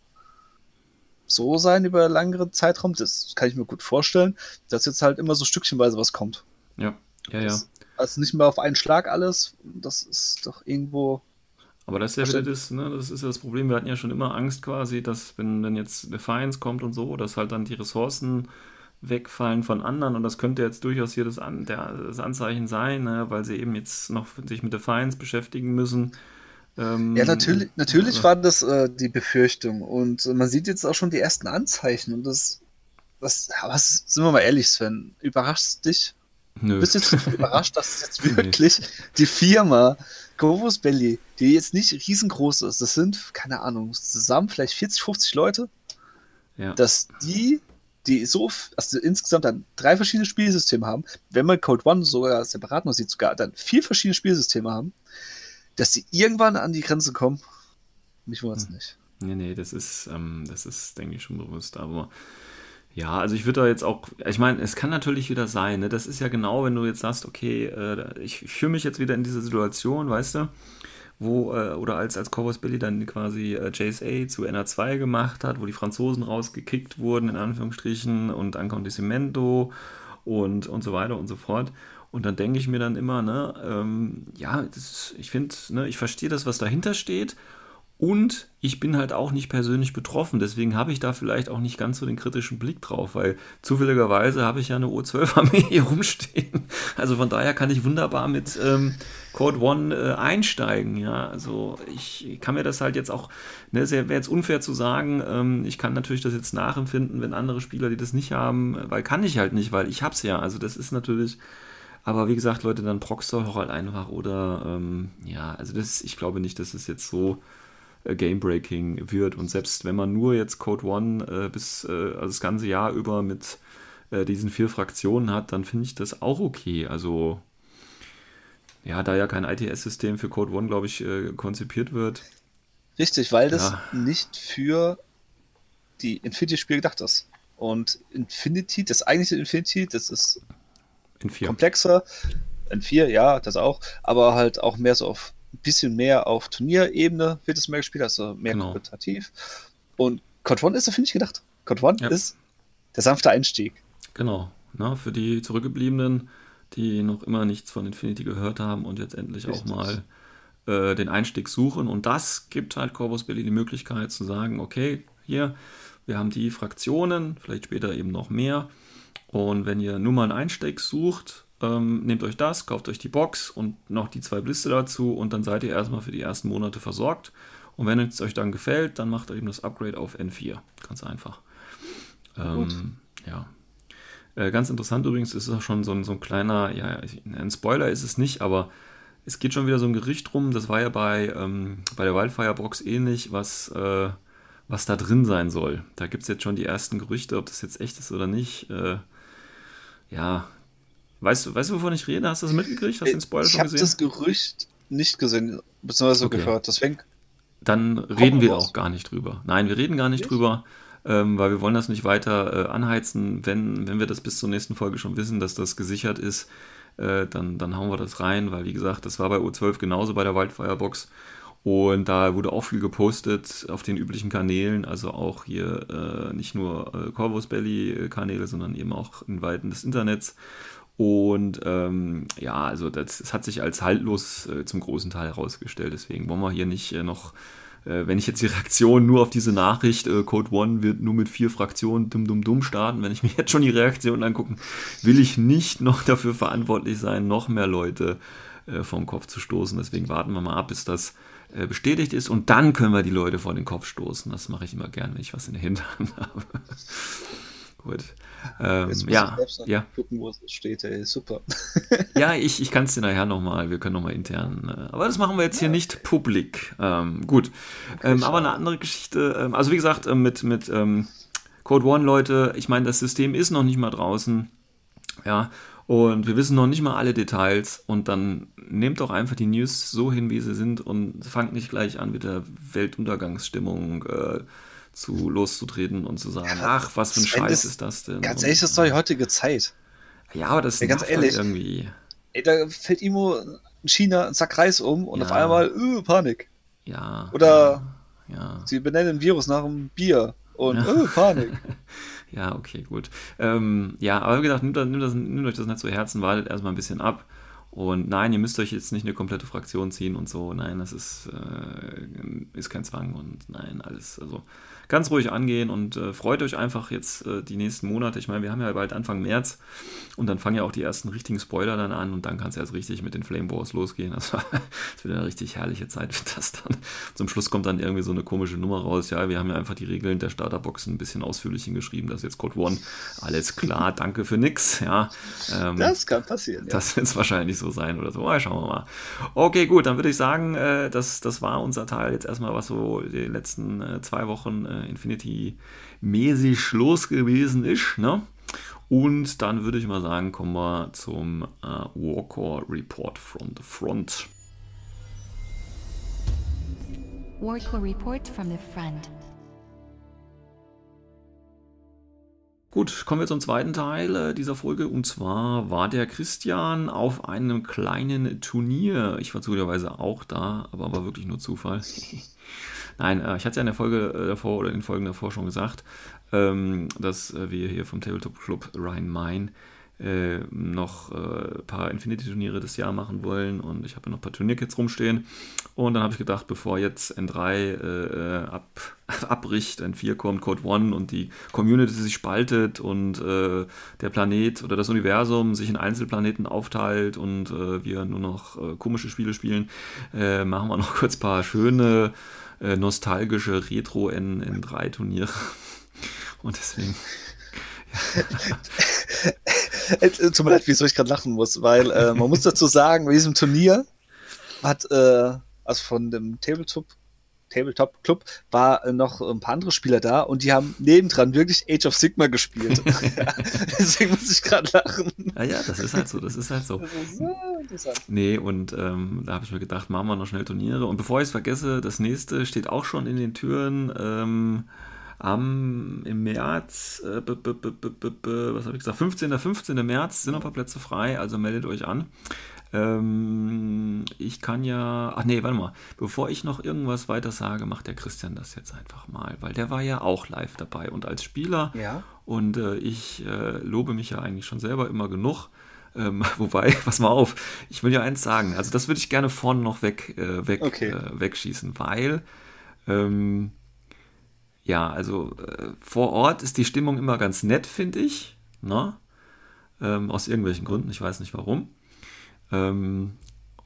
so sein über einen längeren Zeitraum, das kann ich mir gut vorstellen, dass jetzt halt immer so stückchenweise was kommt. Ja, ja, ja. Also nicht mehr auf einen Schlag alles, das ist doch irgendwo. Aber das ist ja wieder das, ne, das ist ja das Problem. Wir hatten ja schon immer Angst quasi, dass wenn dann jetzt Defiance kommt und so, dass halt dann die Ressourcen wegfallen von anderen und das könnte jetzt durchaus hier das, An der, das Anzeichen sein, ne, weil sie eben jetzt noch sich mit Defiance beschäftigen müssen. Ähm, ja, natürlich, natürlich also. war das äh, die Befürchtung und man sieht jetzt auch schon die ersten Anzeichen und das, das was, sind wir mal ehrlich, Sven, überrascht dich? Nö. Du bist jetzt [laughs] überrascht, dass jetzt wirklich nee. die Firma Govos Belly, die jetzt nicht riesengroß ist, das sind, keine Ahnung, zusammen vielleicht 40, 50 Leute, ja. dass die, die so, also insgesamt dann drei verschiedene Spielsysteme haben, wenn man Code One sogar separat noch sieht, sogar dann vier verschiedene Spielsysteme haben, dass sie irgendwann an die Grenze kommen. Mich wundert es hm. nicht. Nee, nee, das ist, ähm, das ist, denke ich, schon bewusst, aber ja, also ich würde da jetzt auch, ich meine, es kann natürlich wieder sein, ne? das ist ja genau, wenn du jetzt sagst, okay, äh, ich fühle mich jetzt wieder in dieser Situation, weißt du, wo, äh, oder als, als Corvus Billy dann quasi äh, JSA zu NA2 gemacht hat, wo die Franzosen rausgekickt wurden, in Anführungsstrichen, und Ancondicimento und, und so weiter und so fort. Und dann denke ich mir dann immer, ne, ähm, ja, ist, ich finde, ne, ich verstehe das, was dahinter steht und ich bin halt auch nicht persönlich betroffen, deswegen habe ich da vielleicht auch nicht ganz so den kritischen Blick drauf, weil zufälligerweise habe ich ja eine O12-Armee hier rumstehen. Also von daher kann ich wunderbar mit ähm, Code One äh, einsteigen. Ja, also ich kann mir das halt jetzt auch, ne, wäre jetzt unfair zu sagen, ähm, ich kann natürlich das jetzt nachempfinden, wenn andere Spieler, die das nicht haben, weil kann ich halt nicht, weil ich hab's ja. Also das ist natürlich. Aber wie gesagt, Leute, dann proxt doch halt einfach oder ähm, ja, also das, ich glaube nicht, dass es jetzt so äh, Game-Breaking wird. Und selbst wenn man nur jetzt Code One äh, bis äh, also das ganze Jahr über mit äh, diesen vier Fraktionen hat, dann finde ich das auch okay. Also ja, da ja kein ITS-System für Code One, glaube ich, äh, konzipiert wird. Richtig, weil das ja. nicht für die Infinity-Spiele gedacht ist. Und Infinity, das eigentliche Infinity, das ist komplexer. In vier, ja, das auch, aber halt auch mehr so auf bisschen mehr auf Turnierebene wird es mehr gespielt, also mehr genau. kompetitiv. Und Code One ist finde ich, gedacht. Code One ja. ist der sanfte Einstieg. Genau. Na, für die Zurückgebliebenen, die noch immer nichts von Infinity gehört haben und jetzt endlich Richtig. auch mal äh, den Einstieg suchen. Und das gibt halt Corvus Belli die Möglichkeit zu sagen, okay, hier, wir haben die Fraktionen, vielleicht später eben noch mehr. Und wenn ihr nur mal einen Einstieg sucht, ähm, nehmt euch das, kauft euch die Box und noch die zwei Blister dazu und dann seid ihr erstmal für die ersten Monate versorgt. Und wenn es euch dann gefällt, dann macht ihr eben das Upgrade auf N4. Ganz einfach. Ähm, ja. Äh, ganz interessant übrigens ist es schon so ein, so ein kleiner, ja, ein Spoiler ist es nicht, aber es geht schon wieder so ein Gericht rum. Das war ja bei, ähm, bei der Wildfire Box ähnlich, was, äh, was da drin sein soll. Da gibt es jetzt schon die ersten Gerüchte, ob das jetzt echt ist oder nicht. Äh, ja, Weißt du, weißt du, wovon ich rede? Hast du das mitgekriegt? Hast du den Spoiler ich schon gesehen? Ich habe das Gerücht nicht gesehen, beziehungsweise okay. gehört. Deswegen. Dann reden wir auch gar nicht drüber. Nein, wir reden gar nicht ich? drüber, ähm, weil wir wollen das nicht weiter äh, anheizen. Wenn, wenn wir das bis zur nächsten Folge schon wissen, dass das gesichert ist, äh, dann, dann hauen wir das rein, weil wie gesagt, das war bei U12 genauso bei der Wildfire-Box. Und da wurde auch viel gepostet auf den üblichen Kanälen, also auch hier äh, nicht nur äh, Corvus Belly-Kanäle, sondern eben auch in Weiten des Internets. Und ähm, ja, also das, das, hat sich als haltlos äh, zum großen Teil herausgestellt. Deswegen wollen wir hier nicht äh, noch, äh, wenn ich jetzt die [laughs] Reaktion nur auf diese Nachricht, äh, Code One wird nur mit vier Fraktionen dumm dumm dumm starten, wenn ich mir [laughs] jetzt schon die Reaktion angucke, will ich nicht noch dafür verantwortlich sein, noch mehr Leute äh, vom Kopf zu stoßen. Deswegen warten wir mal ab, bis das äh, bestätigt ist und dann können wir die Leute vor den Kopf stoßen. Das mache ich immer gern, wenn ich was in der Hinterhand [laughs] habe. Gut. Ähm, ja, ja. gucken, wo es steht. Ey, super. ja, ich, ich kann es dir nachher nochmal, wir können nochmal intern. Äh, aber das machen wir jetzt ja. hier nicht publik. Ähm, gut. Okay, ähm, aber eine andere Geschichte. Ähm, also wie gesagt, äh, mit, mit ähm, Code One, Leute, ich meine, das System ist noch nicht mal draußen. Ja, Und wir wissen noch nicht mal alle Details. Und dann nehmt doch einfach die News so hin, wie sie sind und fangt nicht gleich an, mit der Weltuntergangsstimmung äh, zu loszutreten und zu sagen, ja, ach, was für ein Scheiß ist das denn? Ganz ehrlich, das ist doch die heutige Zeit. Ja, aber das ja, ganz halt irgendwie. Ey, da fällt Imo in China ein Sack Reis um und ja. auf einmal, öh, Panik. Ja. Oder ja. sie benennen ein Virus nach einem Bier und ja. öh, Panik. [laughs] ja, okay, gut. Ähm, ja, aber wie gesagt, nehmt, nehmt, das, nehmt euch das nicht zu Herzen, wartet erstmal ein bisschen ab. Und nein, ihr müsst euch jetzt nicht eine komplette Fraktion ziehen und so. Nein, das ist, äh, ist kein Zwang und nein, alles. Also ganz ruhig angehen und äh, freut euch einfach jetzt äh, die nächsten Monate. Ich meine, wir haben ja bald Anfang März und dann fangen ja auch die ersten richtigen Spoiler dann an und dann kann es erst richtig mit den Flame Wars losgehen. Also [laughs] es wird eine richtig herrliche Zeit für das dann. Zum Schluss kommt dann irgendwie so eine komische Nummer raus. Ja, wir haben ja einfach die Regeln der Starterbox ein bisschen ausführlich hingeschrieben. Das ist jetzt Code One. Alles klar, danke für nix. Ja, ähm, das kann passieren. Ja. Das wird es wahrscheinlich so sein oder so. Mal schauen wir mal. Okay, gut, dann würde ich sagen, äh, das, das war unser Teil jetzt erstmal, was so die letzten äh, zwei Wochen äh, Infinity-mäßig los gewesen ist. Ne? Und dann würde ich mal sagen, kommen wir zum äh, Warcore Report from the Front. Warcore Report from the Front. Gut, kommen wir zum zweiten Teil äh, dieser Folge und zwar war der Christian auf einem kleinen Turnier. Ich war zufälligerweise auch da, aber war wirklich nur Zufall. [laughs] Nein, äh, ich hatte ja in der Folge äh, davor oder in Folgen davor schon gesagt, ähm, dass äh, wir hier vom Tabletop Club Rhein-Main noch ein paar Infinity-Turniere das Jahr machen wollen und ich habe noch ein paar Turnierkits rumstehen. Und dann habe ich gedacht, bevor jetzt N3 äh, ab, [laughs] abbricht, N4 kommt, Code One und die Community sich spaltet und äh, der Planet oder das Universum sich in Einzelplaneten aufteilt und äh, wir nur noch komische Spiele spielen, machen wir noch kurz ein paar schöne, nostalgische Retro-N3-Turniere. [laughs] Und deswegen. [laughs] Äh, tut mir leid, wieso ich gerade lachen muss, weil äh, man muss dazu sagen, bei diesem Turnier hat, äh, also von dem Tabletop, Tabletop Club, war noch ein paar andere Spieler da und die haben nebendran wirklich Age of Sigma gespielt. [laughs] [laughs] Deswegen muss ich gerade lachen. Ja, ja, das ist halt so, das ist halt so. Ist. Nee, und ähm, da habe ich mir gedacht, machen wir noch schnell Turniere. Und bevor ich es vergesse, das nächste steht auch schon in den Türen. Ähm, am, im März, äh, b, b, b, was habe ich gesagt, 15. 15. März sind noch ein paar Plätze frei, also meldet euch an. Ähm, ich kann ja, ach nee, warte mal, bevor ich noch irgendwas weiter sage, macht der Christian das jetzt einfach mal, weil der war ja auch live dabei und als Spieler ja. und äh, ich äh, lobe mich ja eigentlich schon selber immer genug. Ähm, [laughs] wobei, [laughs] pass mal auf, ich will ja eins sagen, also das würde ich gerne vorne noch weg, äh, weg, okay. Äh, wegschießen, weil ähm, ja, also äh, vor Ort ist die Stimmung immer ganz nett, finde ich. Ne? Ähm, aus irgendwelchen Gründen, ich weiß nicht warum. Ähm,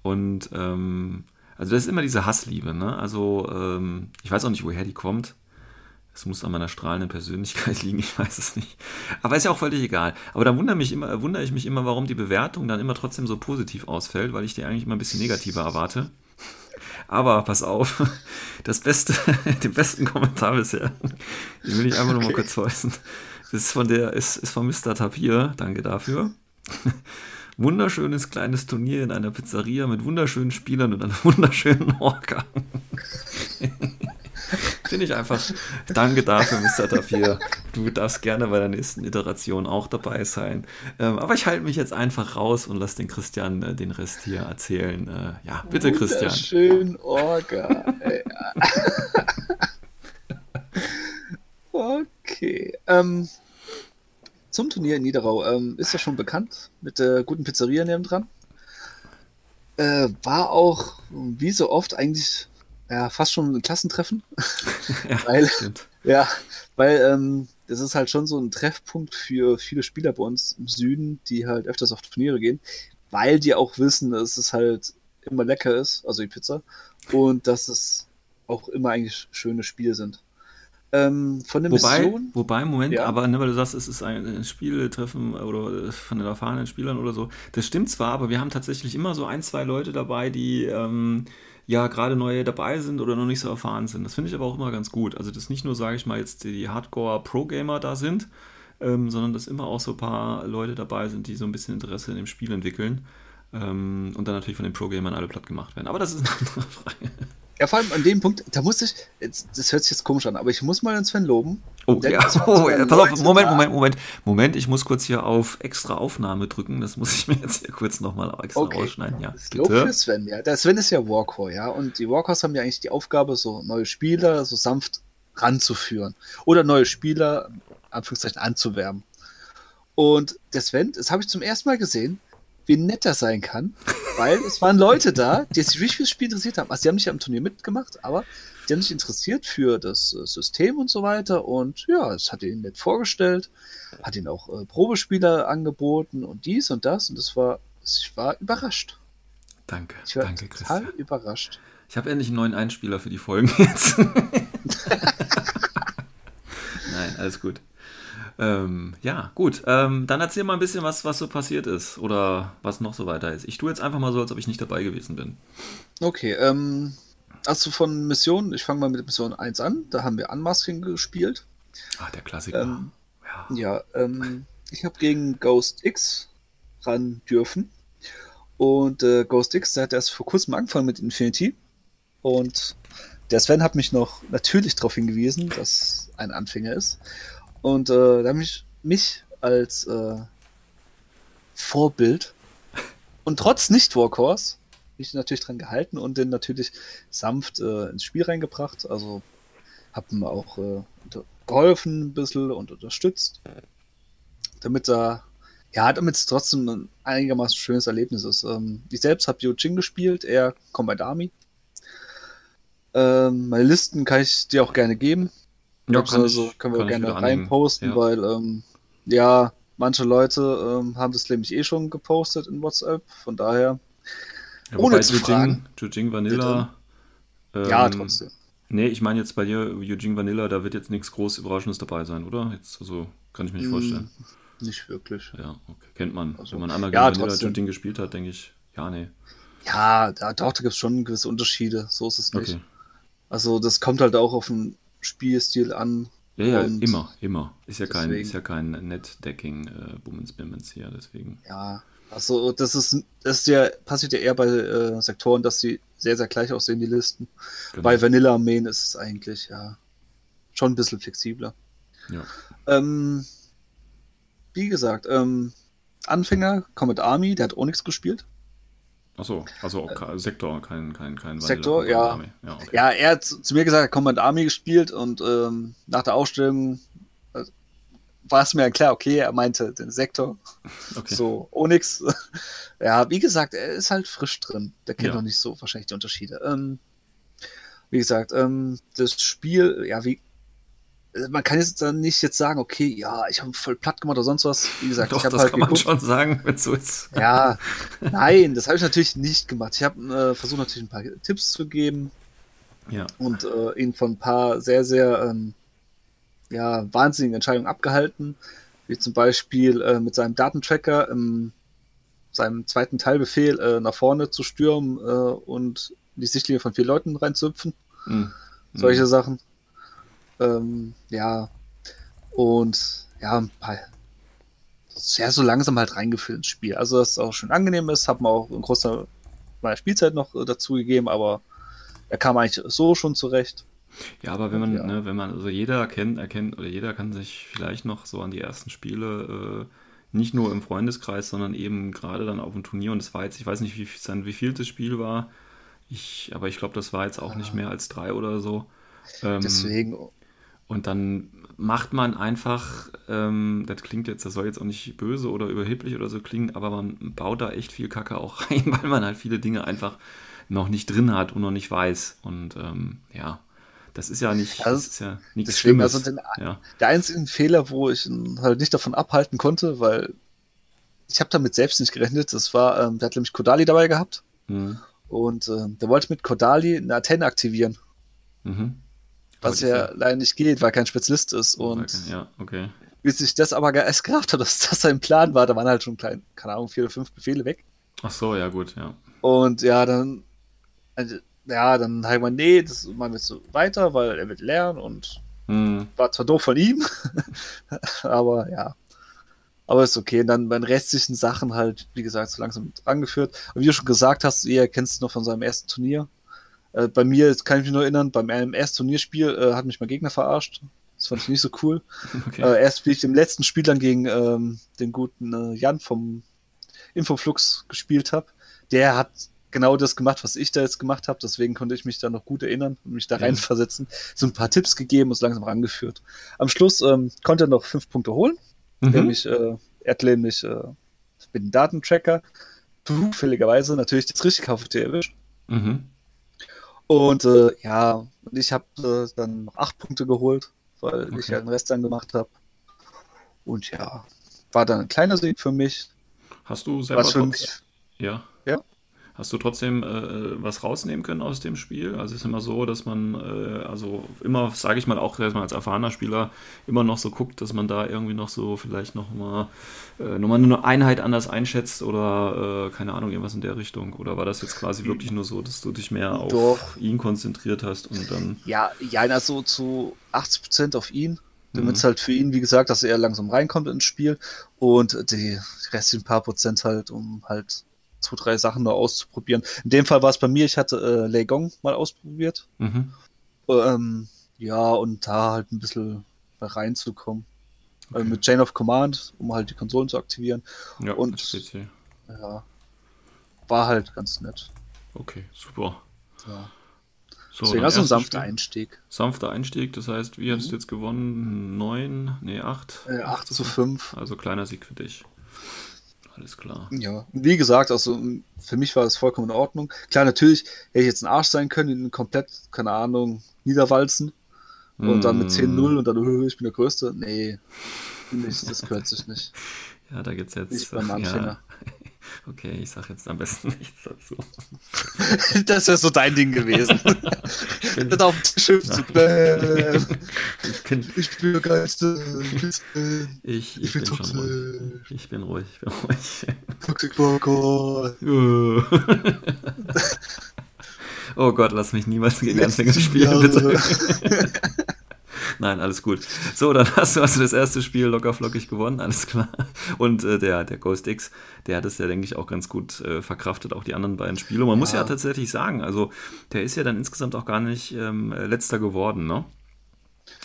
und ähm, also das ist immer diese Hassliebe. Ne? Also ähm, ich weiß auch nicht, woher die kommt. Es muss an meiner strahlenden Persönlichkeit [laughs] liegen, ich weiß es nicht. Aber ist ja auch völlig egal. Aber da wundere, mich immer, wundere ich mich immer, warum die Bewertung dann immer trotzdem so positiv ausfällt, weil ich die eigentlich immer ein bisschen negativer erwarte. Aber pass auf, [laughs] das beste, [laughs] den besten Kommentar bisher, den will ich einfach okay. nur mal kurz vorlesen. Das ist von der, ist, ist von Mr. Tapir, danke dafür. Wunderschönes kleines Turnier in einer Pizzeria mit wunderschönen Spielern und einer [laughs] wunderschönen Orga. [laughs] Finde ich einfach. Danke dafür, Mr. Dafür. Du darfst gerne bei der nächsten Iteration auch dabei sein. Ähm, aber ich halte mich jetzt einfach raus und lasse den Christian äh, den Rest hier erzählen. Äh, ja, bitte, Christian. Schön, Orga. [laughs] okay. Ähm, zum Turnier in Niederau. Ähm, ist ja schon bekannt mit der guten Pizzeria neben dran. Äh, war auch, wie so oft, eigentlich ja, fast schon ein Klassentreffen. [laughs] ja, weil, stimmt. Ja, weil ähm, das ist halt schon so ein Treffpunkt für viele Spieler bei uns im Süden, die halt öfters auf Turniere gehen, weil die auch wissen, dass es halt immer lecker ist, also die Pizza, und dass es auch immer eigentlich schöne Spiele sind. Ähm, von der wobei, Mission, wobei, Moment, ja. aber ne, weil du sagst, es ist ein Spieltreffen oder von den erfahrenen Spielern oder so, das stimmt zwar, aber wir haben tatsächlich immer so ein, zwei Leute dabei, die ähm, ja gerade neu dabei sind oder noch nicht so erfahren sind. Das finde ich aber auch immer ganz gut. Also, dass nicht nur, sage ich mal, jetzt die Hardcore-Pro-Gamer da sind, ähm, sondern dass immer auch so ein paar Leute dabei sind, die so ein bisschen Interesse in dem Spiel entwickeln ähm, und dann natürlich von den Pro-Gamern alle platt gemacht werden. Aber das ist eine andere Frage. Ja, vor allem an dem Punkt, da muss ich, jetzt, das hört sich jetzt komisch an, aber ich muss mal den Sven loben. Oh, ja. [laughs] oh ja. Pass auf, Moment. Moment, Moment, Moment. Ich muss kurz hier auf extra Aufnahme drücken. Das muss ich mir jetzt hier kurz nochmal extra Okay. rausschneiden. Ja, Das Lob für Sven, ja. Der Sven ist ja Warcore, ja. Und die Warcores haben ja eigentlich die Aufgabe, so neue Spieler so sanft ranzuführen. Oder neue Spieler, Anführungszeichen, anzuwärmen. Und der Sven, das habe ich zum ersten Mal gesehen, wie nett er sein kann, weil es waren Leute da, die sich wirklich fürs Spiel interessiert haben. Also die haben nicht am Turnier mitgemacht, aber die haben sich interessiert für das äh, System und so weiter. Und ja, es hat ihn nett vorgestellt, hat ihn auch äh, Probespieler angeboten und dies und das. Und das war, ich war überrascht. Danke, Ich war danke, total Christian. überrascht. Ich habe endlich einen neuen Einspieler für die Folgen jetzt. [laughs] [laughs] Nein, alles gut. Ähm, ja, gut. Ähm, dann erzähl mal ein bisschen, was, was so passiert ist oder was noch so weiter ist. Ich tue jetzt einfach mal so, als ob ich nicht dabei gewesen bin. Okay, ähm, also von Missionen, ich fange mal mit Mission 1 an. Da haben wir Unmasking gespielt. Ah, der Klassiker. Ähm, ja. Ja, ähm, ich habe gegen Ghost X ran dürfen. Und äh, Ghost X, der hat erst vor kurzem angefangen mit Infinity. Und der Sven hat mich noch natürlich darauf hingewiesen, dass ein Anfänger ist. Und äh, da habe ich mich als äh, Vorbild und trotz Nicht-Warcourse mich natürlich dran gehalten und den natürlich sanft äh, ins Spiel reingebracht. Also habe ihm auch äh, geholfen ein bisschen und unterstützt, damit er ja, damit es trotzdem ein einigermaßen schönes Erlebnis ist. Ähm, ich selbst habe Yojin gespielt, er Combat Army. Ähm, meine Listen kann ich dir auch gerne geben. Ja, also können wir kann ich gerne reinposten, Ja. weil ähm, ja, manche Leute ähm, haben das nämlich eh schon gepostet in WhatsApp. Von daher, Ja, ohne zu Yujing- fragen. Yujing Vanilla. ja, ähm, trotzdem. Nee, ich meine jetzt bei dir, Eugene Vanilla, da wird jetzt nichts groß Überraschendes dabei sein, oder? Jetzt, also, kann ich mir nicht Mm, vorstellen. Nicht wirklich. Ja, okay. Kennt man. Also, Wenn man einmal ja, Vanilla. Shooting gespielt hat, denke ich, ja, nee. Ja, da, doch, da gibt es schon gewisse Unterschiede. So ist es nicht. Okay. Also, das kommt halt auch auf den Spielstil an. Ja, ja, immer, immer. Ist ja kein, deswegen- ist ja kein Net-Decking äh, hier, deswegen. Ja, also das ist, das ist ja, passiert ja eher bei äh, Sektoren, dass sie sehr, sehr gleich aussehen, die Listen. Genau. Bei Vanilla Armeen ist es eigentlich ja schon ein bisschen flexibler. Ja. Ähm, wie gesagt, ähm, Anfänger, Comet Army, der hat auch nichts gespielt. Achso, also auch ke- Sektor, kein, kein, kein Vanilla Sektor, Combat ja. Army. ja okay. Ja, er hat zu, mir gesagt, er hat Comet Army gespielt und ähm, nach der Ausstellung äh, war es mir klar, okay, er meinte den Sektor. okay. So, Onyx. [laughs] ja, wie gesagt, er ist halt frisch drin. Der kennt Ja. noch nicht so wahrscheinlich die Unterschiede. Ähm, wie gesagt, ähm, das Spiel, ja, wie. Äh, Man kann jetzt dann nicht jetzt sagen, okay, ja, ich habe voll platt gemacht oder sonst was. Wie gesagt, Doch, ich habe das halt kann man geguckt. schon sagen, wenn so ist. Ja, nein, das habe ich natürlich nicht gemacht. Ich habe äh, versucht natürlich ein paar Tipps zu geben Ja, und äh, ihn von ein paar sehr, sehr ähm, ja, wahnsinnigen Entscheidungen abgehalten. Wie zum Beispiel äh, mit seinem Datentracker im seinem zweiten Teilbefehl äh, nach vorne zu stürmen äh, und in die Sichtlinie von vier Leuten reinzuhüpfen. Mhm. Solche Mhm. Sachen. Ähm, ja. Und ja, ein paar. Sehr so langsam halt reingeführt ins Spiel. Also, dass es auch schön angenehm ist, hat man auch einen Großteil meiner Spielzeit noch äh, dazu gegeben, aber er kam eigentlich so schon zurecht. Ja, aber wenn man, Ja. ne, wenn man, also jeder erkennt, erkennt, oder jeder kann sich vielleicht noch so an die ersten Spiele, äh, nicht nur im Freundeskreis, sondern eben gerade dann auf dem Turnier. Und das war jetzt, ich weiß nicht, wie wie viel das Spiel war. Ich, aber ich glaube, das war jetzt auch nicht mehr als drei oder so. Ähm, Deswegen, Und dann macht man einfach, ähm, das klingt jetzt, das soll jetzt auch nicht böse oder überheblich oder so klingen, aber man baut da echt viel Kacke auch [laughs] rein, weil man halt viele Dinge einfach noch nicht drin hat und noch nicht weiß. Und ähm, ja, das ist ja nicht, Also, das ist ja nichts deswegen, Schlimmes. also den, ja. der einzige Fehler, wo ich ihn halt nicht davon abhalten konnte, weil ich habe damit selbst nicht gerechnet, das war, ähm, der hat nämlich Kodali dabei gehabt Mhm. und ähm, der wollte mit Kodali eine Antenne aktivieren, Mhm. Was ja leider nicht geht, weil er kein Spezialist ist und ja, okay. bis ich das aber erst gerafft habe, dass das sein Plan war, da waren halt schon klein, keine Ahnung, vier oder fünf Befehle weg Ach so, ja gut, ja. und ja, dann also, ja, dann halt man, nee, das machen wir so weiter, weil er wird lernen und Hm. War zwar doof von ihm, [laughs] aber ja. Aber ist okay. Und dann bei den restlichen Sachen halt, wie gesagt, so langsam angeführt. Und wie du schon gesagt hast, ihr kennt es noch von seinem ersten Turnier. Äh, bei mir, jetzt kann ich mich nur erinnern, beim ersten Turnierspiel äh, hat mich mein Gegner verarscht. Das fand ich nicht so cool. [laughs] Okay. Äh, erst bin ich im letzten Spiel dann gegen ähm, den guten äh, Jan vom Infoflux gespielt habe. Der hat genau das gemacht, was ich da jetzt gemacht habe. Deswegen konnte ich mich da noch gut erinnern und mich da Ja. reinversetzen. So ein paar Tipps gegeben und es langsam rangeführt. Am Schluss ähm, konnte er noch fünf Punkte holen. Mhm. Nämlich, äh, er hat nämlich äh, mit dem Datentracker zufälligerweise natürlich das richtige KVT erwischt. Mhm. Und äh, ja, und ich habe äh, dann noch acht Punkte geholt, weil ich Okay. ja den Rest dann gemacht habe. Und ja, war dann ein kleiner Sieg für mich. Hast du selber Was für mich. Ja. Hast du trotzdem äh, was rausnehmen können aus dem Spiel? Also es ist immer so, dass man, äh, also immer, sage ich mal auch dass man als erfahrener Spieler, immer noch so guckt, dass man da irgendwie noch so vielleicht noch mal, äh, noch mal eine Einheit anders einschätzt oder äh, keine Ahnung, irgendwas in der Richtung. Oder war das jetzt quasi wirklich nur so, dass du dich mehr auf Doch. ihn konzentriert hast und dann. Ja, ja, also zu 80% auf ihn. Damit Mhm. es halt für ihn, wie gesagt, dass er langsam reinkommt ins Spiel. Und die restlichen paar Prozent halt, um halt zwei, drei Sachen noch auszuprobieren. In dem Fall war es bei mir, ich hatte äh, Lei Gong mal ausprobiert. Mhm. Ähm, ja, und da halt ein bisschen reinzukommen. Okay. Äh, mit Chain of Command, um halt die Konsolen zu aktivieren. Ja, und-. Ja, war halt ganz nett. Okay, super. Ja. So, Deswegen also ein sanfter Spiel. Einstieg. Sanfter Einstieg, das heißt, wie Mhm. hast du jetzt gewonnen? Neun? Nee, acht? Äh, 8 zu 5. Also kleiner Sieg für dich. Alles klar. Ja, wie gesagt, also für mich war das vollkommen in Ordnung. Klar, natürlich hätte ich jetzt ein Arsch sein können, ihn komplett, keine Ahnung, niederwalzen und dann mit Mm. 10-0 und dann, "Hö, ich bin der Größte. Nee, nicht, das gehört sich nicht. [laughs] Ja, da gibt's jetzt. Nicht beim [laughs] ja. Okay, ich sag jetzt am besten [laughs] nichts dazu. [laughs] Das wäre so dein Ding gewesen. Dann auf dem Schiff zu. Ich bin, Ich bin der Geiste. ich, ich Ich bin bin schon ruhig. Ich bin ruhig, ich bin ruhig. Toxic Boycott. [laughs] Oh Gott, lass mich niemals gegen Anfänger spielen, bitte. [laughs] Nein, alles gut. So, dann [laughs] hast du also das erste Spiel locker flockig gewonnen, alles klar. Und äh, der, der Ghost X, der hat es ja, denke ich, auch ganz gut äh, verkraftet, auch die anderen beiden Spiele. Und man muss Ja. ja tatsächlich sagen, also der ist ja dann insgesamt auch gar nicht ähm, äh, letzter geworden, ne?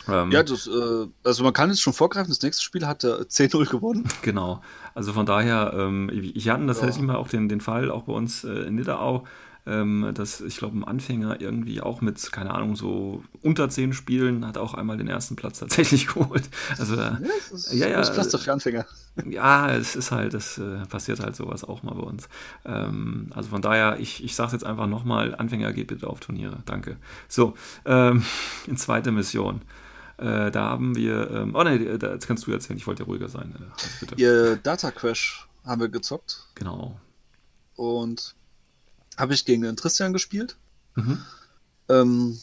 Ähm, Ja, das, äh, also man kann jetzt schon vorgreifen, das nächste Spiel hat [laughs] er 10-0 gewonnen. Genau. Also von daher, ähm, ich hatten das Ja. tatsächlich mal auch den, den Fall, auch bei uns äh, in Nidderau, ähm, dass ich glaube, ein Anfänger irgendwie auch mit, keine Ahnung, so unter zehn Spielen hat auch einmal den ersten Platz tatsächlich [laughs] geholt. Also äh, das ist, Ja, ja, das Pflaster für Anfänger. ja, es ist halt, es äh, passiert halt sowas auch mal bei uns. Ähm, also von daher, ich, ich sage jetzt einfach nochmal, Anfänger geht bitte auf Turniere. Danke. So, ähm, [laughs] in zweite Mission. Äh, da haben wir, ähm, oh ne, da, jetzt kannst du erzählen, ich wollte ja ruhiger sein. Äh. Ihr Data Crash haben wir gezockt Genau. und habe ich gegen den Tristan gespielt. Mhm. Ähm,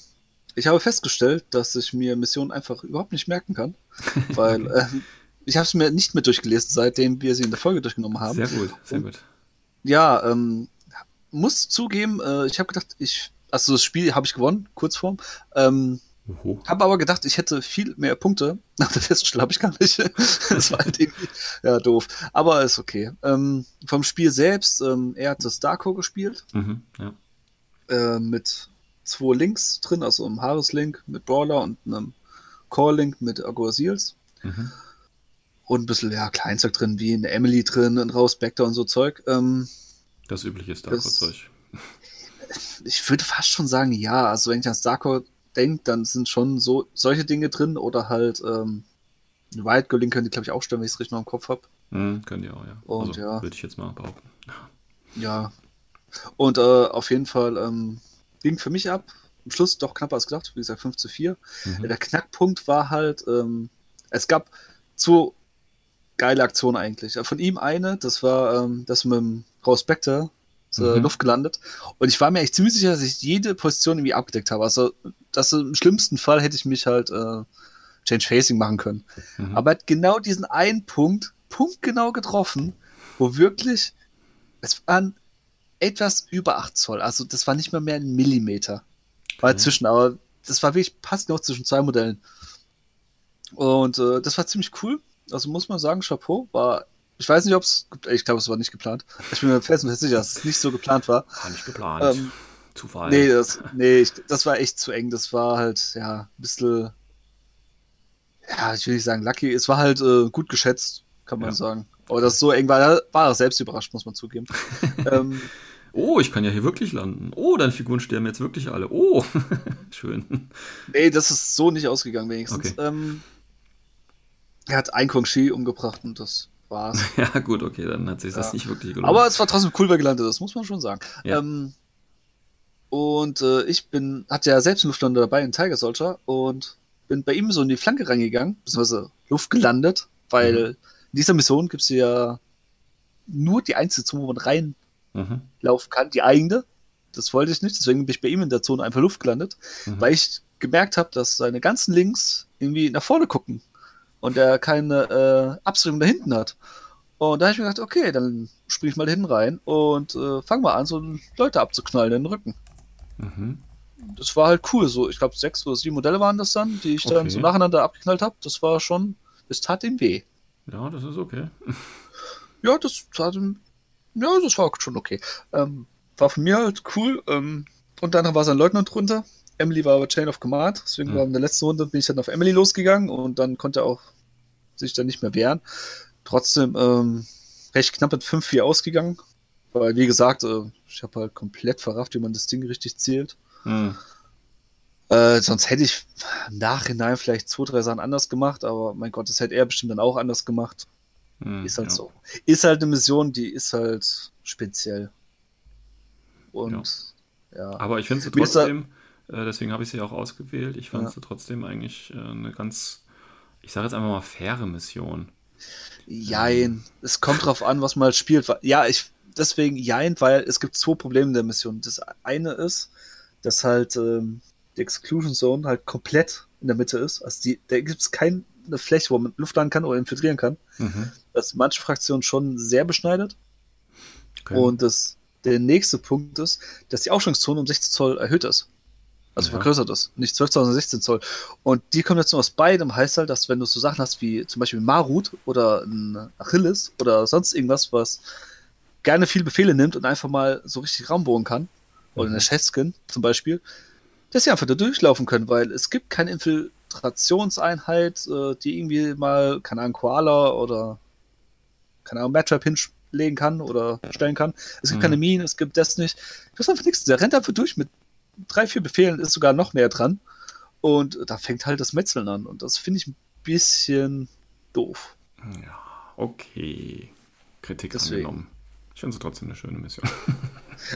ich habe festgestellt, dass ich mir Missionen einfach überhaupt nicht merken kann, [laughs] weil ähm, ich habe es mir nicht mehr durchgelesen, seitdem wir sie in der Folge durchgenommen haben. Sehr gut, sehr Und- gut. Ja, ähm, muss zugeben, äh, ich habe gedacht, ich, also das Spiel habe ich gewonnen, Kurzform. Ähm, Habe aber gedacht, ich hätte viel mehr Punkte. [laughs] Nach der Feststellung habe ich gar nicht. [laughs] das war halt irgendwie, ja, doof. Aber ist okay. Ähm, vom Spiel selbst, ähm, er hat das Darko gespielt, Mhm, ja. äh, mit zwei Links drin, also einem Haares-Link mit Brawler und einem Core-Link mit Agor Seals. Mhm. Und ein bisschen, ja, Kleinzeug drin, wie eine Emily drin, ein Raus Spectre und so Zeug. Ähm, Das übliche Starcore-Zeug. [laughs] ich würde fast schon sagen, ja. Also wenn ich an Starcore denke, dann sind schon so solche Dinge drin oder halt ähm, Wild Girl Link können die, glaube ich, auch stellen, wenn ich es richtig noch im Kopf habe. Mhm, könnt ihr auch, ja. Und also, ja. Würde ich jetzt mal behaupten. Ja. Und äh, auf jeden Fall ähm, ging für mich ab. Am Schluss doch knapper als gedacht, wie gesagt, 5 zu 4. Mhm. Der Knackpunkt war halt, ähm, es gab zwei geile Aktionen eigentlich. Von ihm eine, das war ähm, das mit dem ist, äh, Mhm. Luft gelandet. Und ich war mir echt ziemlich sicher, dass ich jede Position irgendwie abgedeckt habe. Also, dass im schlimmsten Fall hätte ich mich halt äh, Change Facing machen können. Mhm. Aber er hat genau diesen einen Punkt, punktgenau getroffen, wo wirklich, es waren etwas über 8 Zoll. Also das war nicht mal mehr ein Millimeter. War Okay. zwischen, aber das war wirklich passt noch zwischen zwei Modellen. Und äh, das war ziemlich cool. Also muss man sagen, Chapeau. War, ich weiß nicht, ob es, ich glaube, es war nicht geplant. Ich bin mir felsenfest sicher, dass es nicht so geplant war. War nicht geplant. Ähm, Zufall. Nee, das, [laughs] nee ich, das war echt zu eng. Das war halt, ja, ein bisschen, ja, ich will nicht sagen lucky. Es war halt äh, gut geschätzt, kann man Ja. sagen. Aber das so eng war, war er selbst überrascht, muss man zugeben. [laughs] ähm, Oh, ich kann ja hier wirklich landen. Oh, deine Figuren sterben jetzt wirklich alle. Oh, [laughs] schön. nee, das ist so nicht ausgegangen, wenigstens. Okay. Ähm, er hat ein Kong-Shi umgebracht und das war's. Ja, gut, okay, dann hat sich das Ja. nicht wirklich gelohnt. Aber es war trotzdem cool, wer gelandet ist, muss man schon sagen. Ja. Ähm, und äh, ich bin, hatte ja selbst einen Luftlander dabei, einen Tiger Soldier, und bin bei ihm so in die Flanke reingegangen, beziehungsweise Luft gelandet, weil Mhm. in dieser Mission gibt es ja nur die einzige Zone, wo man reinlaufen mhm. kann, die eigene. Das wollte ich nicht, deswegen bin ich bei ihm in der Zone einfach Luft gelandet, Mhm. weil ich gemerkt habe, dass seine ganzen Links irgendwie nach vorne gucken und er keine äh, Abstimmung da hinten hat. Und da habe ich mir gedacht, okay, dann spring ich mal da hinten rein und äh, fang mal an, so Leute abzuknallen in den Rücken. Mhm. Das war halt cool. So, ich glaube, sechs oder sieben Modelle waren das dann, die ich dann Okay. so nacheinander abgeknallt habe. Das war schon, es tat ihm weh. Ja, das ist okay. [laughs] Ja, das tat ihm, ja, das war schon okay. Ähm, war von mir halt cool. Ähm, und dann war sein Leutnant drunter. Emily war aber Chain of Command, deswegen Mhm. war in der letzten Runde bin ich dann auf Emily losgegangen und dann konnte er auch sich dann nicht mehr wehren. Trotzdem ähm, recht knapp mit 5-4 ausgegangen. Weil, wie gesagt, äh, ich habe halt komplett verrafft, wie man das Ding richtig zielt. Mhm. Äh, sonst hätte ich im Nachhinein vielleicht zwei, drei Sachen anders gemacht, aber mein Gott, das hätte er bestimmt dann auch anders gemacht. Mhm. Ist halt ja. so. Ist halt eine Mission, die ist halt speziell. Und ja. Aber ich finde sie da- trotzdem, äh, deswegen habe ich sie auch ausgewählt, ich fand Ja. sie trotzdem eigentlich äh, eine ganz, ich sage jetzt einfach mal faire Mission. Jein. Es kommt drauf an, was man halt spielt. Ja, ich deswegen jein, weil es gibt zwei Probleme in der Mission. Das eine ist, dass halt ähm, die Exclusion Zone halt komplett in der Mitte ist. Also die, da gibt es keine Fläche, wo man Luft laden kann oder infiltrieren kann. Mhm. Das manche Fraktionen schon sehr beschneidet. Okay. Und das, der nächste Punkt ist, dass die Aufstellungszone um 16 Zoll erhöht ist. Also Ja. vergrößert ist. Nicht 12 Zoll, sondern 16 Zoll. Und die Kombination aus beidem heißt halt, dass wenn du so Sachen hast wie zum Beispiel Marut oder ein Achilles oder sonst irgendwas, was gerne viele Befehle nimmt und einfach mal so richtig Raum bohren kann, oder Mhm. eine Chefskin zum Beispiel, dass sie einfach da durchlaufen können, weil es gibt keine Infiltrationseinheit, äh, die irgendwie mal, keine Ahnung, Koala oder keine Ahnung, Mattrap hinlegen kann oder stellen kann. Es gibt Mhm. keine Minen, es gibt das nicht. Das ist einfach nichts. Der rennt einfach durch mit drei, vier Befehlen, ist sogar noch näher dran. Und da fängt halt das Metzeln an. Und das finde ich ein bisschen doof. Ja, okay. Kritik Deswegen. angenommen. Ich finde sie trotzdem eine schöne Mission.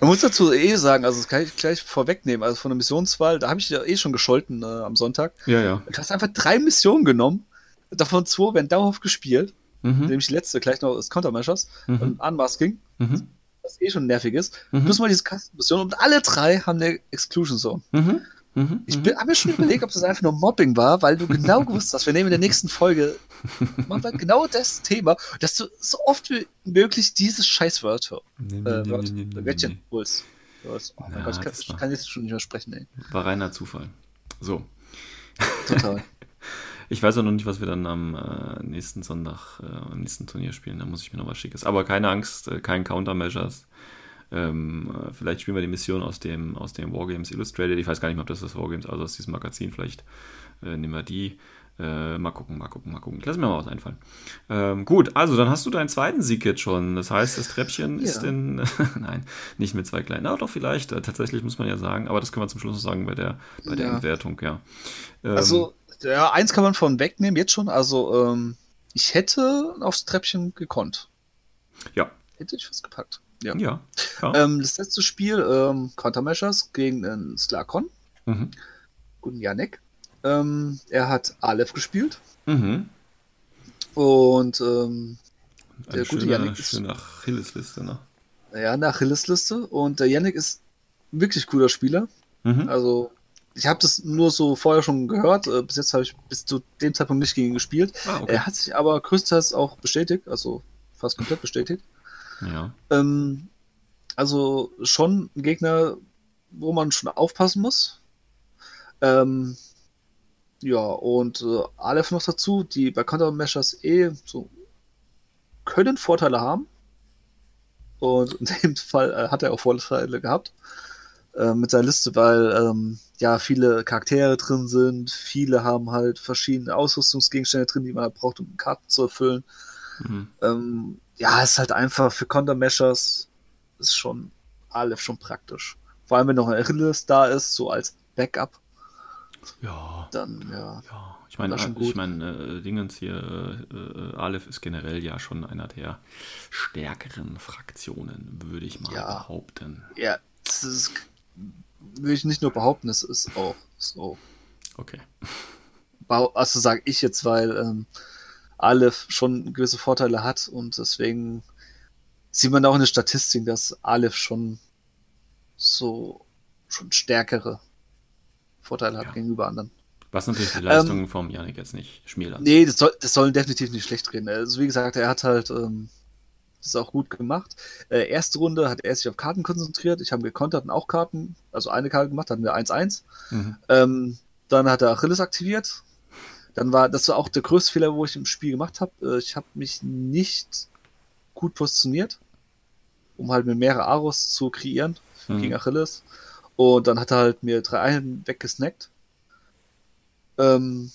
Man muss dazu eh sagen, also das kann ich gleich vorwegnehmen, also von der Missionswahl, da habe ich ja eh schon gescholten äh, am Sonntag. ja, ja. Du hast einfach drei Missionen genommen, davon zwei werden dauerhaft gespielt, Mhm. nämlich die letzte gleich noch ist Countermeasures Mhm. und Unmasking, Mhm. was eh schon nervig ist. Mhm. Plus mal diese Kastenmission und alle drei haben eine Exclusion Zone. Mhm. Mhm. Ich Mhm. habe mir schon überlegt, ob das einfach nur Mobbing war, weil du genau [laughs] gewusst hast, wir nehmen in der nächsten Folge genau das Thema, dass du so oft wie möglich dieses Scheißwörter Nee, nee, äh, nee, Wörter, nee, nee, nee, Wörtchen nee. holst. Oh mein Ja, Gott, ich kann, ich kann jetzt schon nicht mehr sprechen, ey. War reiner Zufall. So. Total. [laughs] Ich weiß auch noch nicht, was wir dann am äh, nächsten Sonntag, äh, am nächsten Turnier spielen. Da muss ich mir noch was Schickes. Aber keine Angst, äh, kein Countermeasures. Ähm, äh, vielleicht spielen wir die Mission aus dem, aus dem Wargames Illustrated. Ich weiß gar nicht mehr, ob das das Wargames, also aus diesem Magazin. Vielleicht äh, nehmen wir die. Äh, mal gucken, mal gucken, mal gucken. Ich lasse mir mal was einfallen. Ähm, gut, also dann hast du deinen zweiten Sieg jetzt schon. Das heißt, das Treppchen Ja. ist in. [laughs] Nein, nicht mit zwei kleinen. Aber doch, vielleicht. Äh, tatsächlich muss man ja sagen. Aber das können wir zum Schluss noch sagen bei der, bei der Ja. Entwertung, ja. Ähm, Also, ja, eins kann man von wegnehmen, jetzt schon. Also, ähm, ich hätte aufs Treppchen gekonnt. Ja. Hätte ich was gepackt. Ja. Ja. Ähm, das letzte Spiel, ähm, Countermeasures gegen den Slakon, Mhm. guten Janek. Ähm, er hat Aleph gespielt Mhm. und ähm, Der Eine gute schöne, Yannick ist- schöne Achillesliste, ne? ja, eine Achillesliste. Und der Yannick ist ein wirklich cooler Spieler. Mhm. Also, ich habe das nur so vorher schon gehört. Äh, bis jetzt habe ich bis zu dem Zeitpunkt nicht gegen ihn gespielt. Ah, okay. Er hat sich aber größtenteils auch bestätigt, also fast komplett bestätigt. Ja. Ähm, also schon ein Gegner, wo man schon aufpassen muss. Ähm, Ja, und äh, Aleph noch dazu, die bei Countermeasures eh so können Vorteile haben. Und in dem Fall äh, hat er auch Vorteile gehabt äh, mit seiner Liste, weil ähm, ja viele Charaktere drin sind, viele haben halt verschiedene Ausrüstungsgegenstände drin, die man halt braucht, um Karten zu erfüllen. Mhm. Ähm, ja, ist halt einfach für Countermeasures ist schon Aleph schon praktisch. Vor allem, wenn noch ein Achilles da ist, so als Backup. Ja. Dann, ja. ja. Ich meine, ich meine, äh, Dingens hier, äh, äh, Aleph ist generell ja schon einer der stärkeren Fraktionen, würde ich mal ja. behaupten. Ja, das ist, will ich nicht nur behaupten, es ist auch so. Okay. Also sage ich jetzt, weil ähm, Aleph schon gewisse Vorteile hat und deswegen sieht man auch in der Statistik, dass Aleph schon so schon stärkere Vorteile hat ja. gegenüber anderen. Was natürlich die Leistungen ähm, vom Yannick jetzt nicht schmälern. Nee, das soll, das soll definitiv nicht schlecht reden. Also wie gesagt, er hat halt ähm, das auch gut gemacht. Äh, erste Runde hat er sich auf Karten konzentriert. Ich habe gekontert und auch Karten, also eine Karte gemacht, hatten wir 1-1. Mhm. Ähm, dann hat er Achilles aktiviert. Dann war, das war auch der größte Fehler, wo ich im Spiel gemacht habe. Äh, ich habe mich nicht gut positioniert, um halt mit mehrere Aros zu kreieren mhm. gegen Achilles. Und dann hat er halt mir drei Einheiten weggesnackt. Ähm,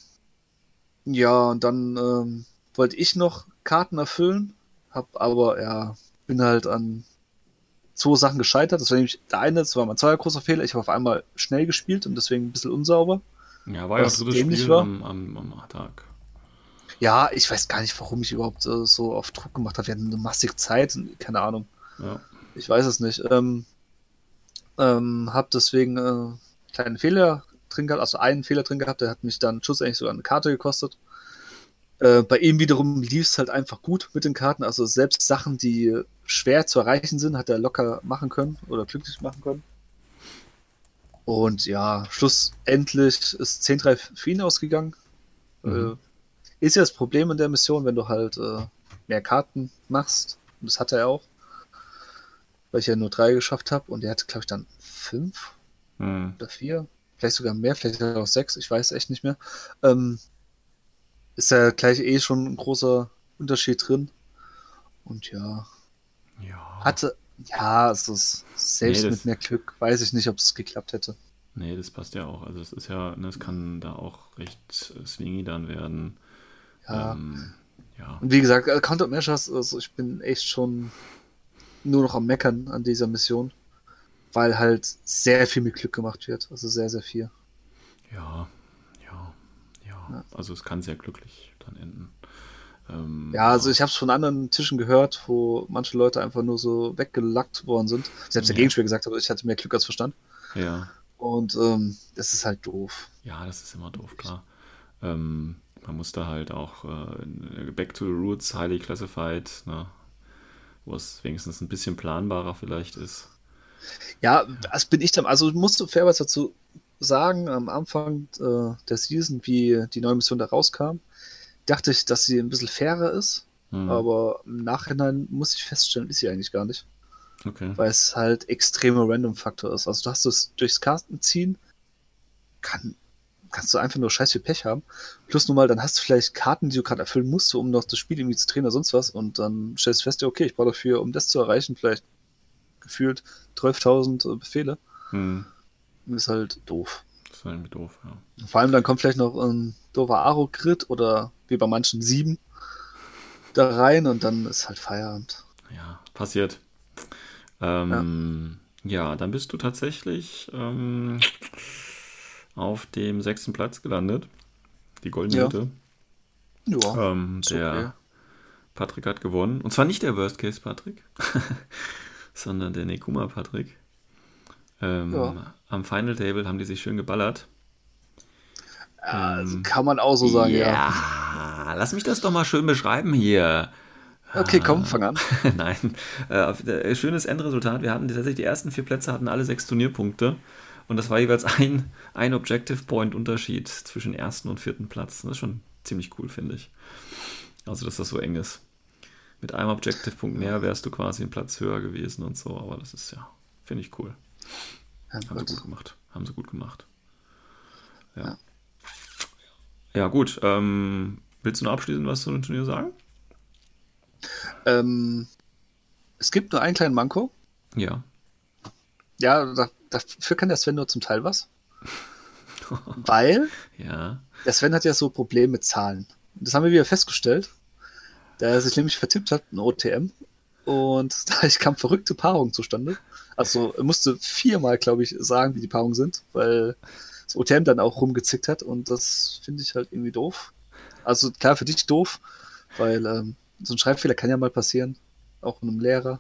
ja, und dann ähm, wollte ich noch Karten erfüllen, hab aber, ja, bin halt an zwei Sachen gescheitert. Das war nämlich der eine, das war mein zweiter großer Fehler. Ich habe auf einmal schnell gespielt und deswegen ein bisschen unsauber. Ja, war ja das dritte Spiel war. Am, am, am Tag. Ja, ich weiß gar nicht, warum ich überhaupt äh, so auf Druck gemacht habe. Wir hatten eine massig Zeit, keine Ahnung. Ja. Ich weiß es nicht. Ähm, ähm, hab deswegen äh, kleinen Fehler drin gehabt, also einen Fehler drin gehabt, der hat mich dann schlussendlich sogar eine Karte gekostet. Äh, bei ihm wiederum lief es halt einfach gut mit den Karten, also selbst Sachen, die schwer zu erreichen sind, hat er locker machen können oder glücklich machen können. Und ja, schlussendlich ist 10-3 für ihn ausgegangen. Mhm. Äh, ist ja das Problem in der Mission, wenn du halt äh, mehr Karten machst. Und das hat er auch weil ich ja nur drei geschafft habe und er hatte, glaube ich, dann fünf hm. oder vier, vielleicht sogar mehr, vielleicht auch sechs, ich weiß echt nicht mehr. Ähm, ist ja gleich eh schon ein großer Unterschied drin. Und ja. Ja. Hatte, ja, es ist selbst nee, mit mehr Glück, weiß ich nicht, ob es geklappt hätte. Nee, das passt ja auch. Also es ist ja, ne, es kann da auch recht swingy dann werden. Ja. Ähm, ja. Und wie gesagt, äh, Counter Measures, also ich bin echt schon nur noch am Meckern an dieser Mission, weil halt sehr viel mit Glück gemacht wird. Also sehr, sehr viel. Ja, ja, ja. ja. Also es kann sehr glücklich dann enden. Ähm, ja, also ich habe es von anderen Tischen gehört, wo manche Leute einfach nur so weggelackt worden sind. Selbst der ja. Gegenspieler gesagt hat, ich hatte mehr Glück als Verstand. Ja. Und ähm, das ist halt doof. Ja, das ist immer doof, klar. Ähm, man muss da halt auch äh, Back to the Roots, highly classified, ne? wo es wenigstens ein bisschen planbarer vielleicht ist. Ja, das bin ich dann. Also musst du fairerweise dazu sagen, am Anfang äh, der Season, wie die neue Mission da rauskam, dachte ich, dass sie ein bisschen fairer ist. Mhm. Aber im Nachhinein muss ich feststellen, ist sie eigentlich gar nicht. Okay. Weil es halt extremer Random-Faktor ist. Also du hast es durchs Casten ziehen, kann kannst du einfach nur scheiß viel Pech haben. Plus nun mal, dann hast du vielleicht Karten, die du gerade erfüllen musst, um noch das Spiel irgendwie zu drehen oder sonst was. Und dann stellst du fest, okay, ich brauche dafür, um das zu erreichen, vielleicht gefühlt 12.000 äh, Befehle. Hm. Ist halt doof. Ist irgendwie doof, ja. Vor allem dann kommt vielleicht noch ein doofer Aro-Crit oder wie bei manchen sieben da rein und dann ist halt Feierabend. Ja, passiert. Ähm, ja. ja. dann bist du tatsächlich ähm, auf dem sechsten Platz gelandet. Die goldene ja. Hütte. Ja. Ähm, der okay. Patrick hat gewonnen. Und zwar nicht der Worst Case Patrick, [laughs] sondern der Nekuma Patrick. Ähm, ja. Am Final Table haben die sich schön geballert. Ja, ähm, kann man auch so sagen, ja. Ja, lass mich das doch mal schön beschreiben hier. Okay, komm, fang an. [laughs] Nein, äh, schönes Endresultat. Wir hatten tatsächlich die ersten vier Plätze hatten alle sechs Turnierpunkte. Und das war jeweils ein, ein Objective Point Unterschied zwischen ersten und vierten Platz. Das ist schon ziemlich cool, finde ich. Also, dass das so eng ist. Mit einem Objective Punkt mehr wärst du quasi einen Platz höher gewesen und so, aber das ist ja, finde ich cool. Ja, Haben sie gut gemacht. Haben sie gut gemacht. Ja. Ja, gut. Ähm, willst du noch abschließend was zu dem Turnier sagen? Ähm, es gibt nur einen kleinen Manko. Ja. Ja, da, dafür kann der Sven nur zum Teil was. [laughs] Weil Ja. der Sven hat ja so Probleme mit Zahlen. Das haben wir wieder festgestellt. Da er sich nämlich vertippt hat, ein OTM. Und [laughs] da kam verrückte Paarungen zustande. Also er musste viermal, glaube ich, sagen, wie die Paarungen sind, weil das OTM dann auch rumgezickt hat und das finde ich halt irgendwie doof. Also klar, für dich doof, weil ähm, so ein Schreibfehler kann ja mal passieren, auch einem Lehrer,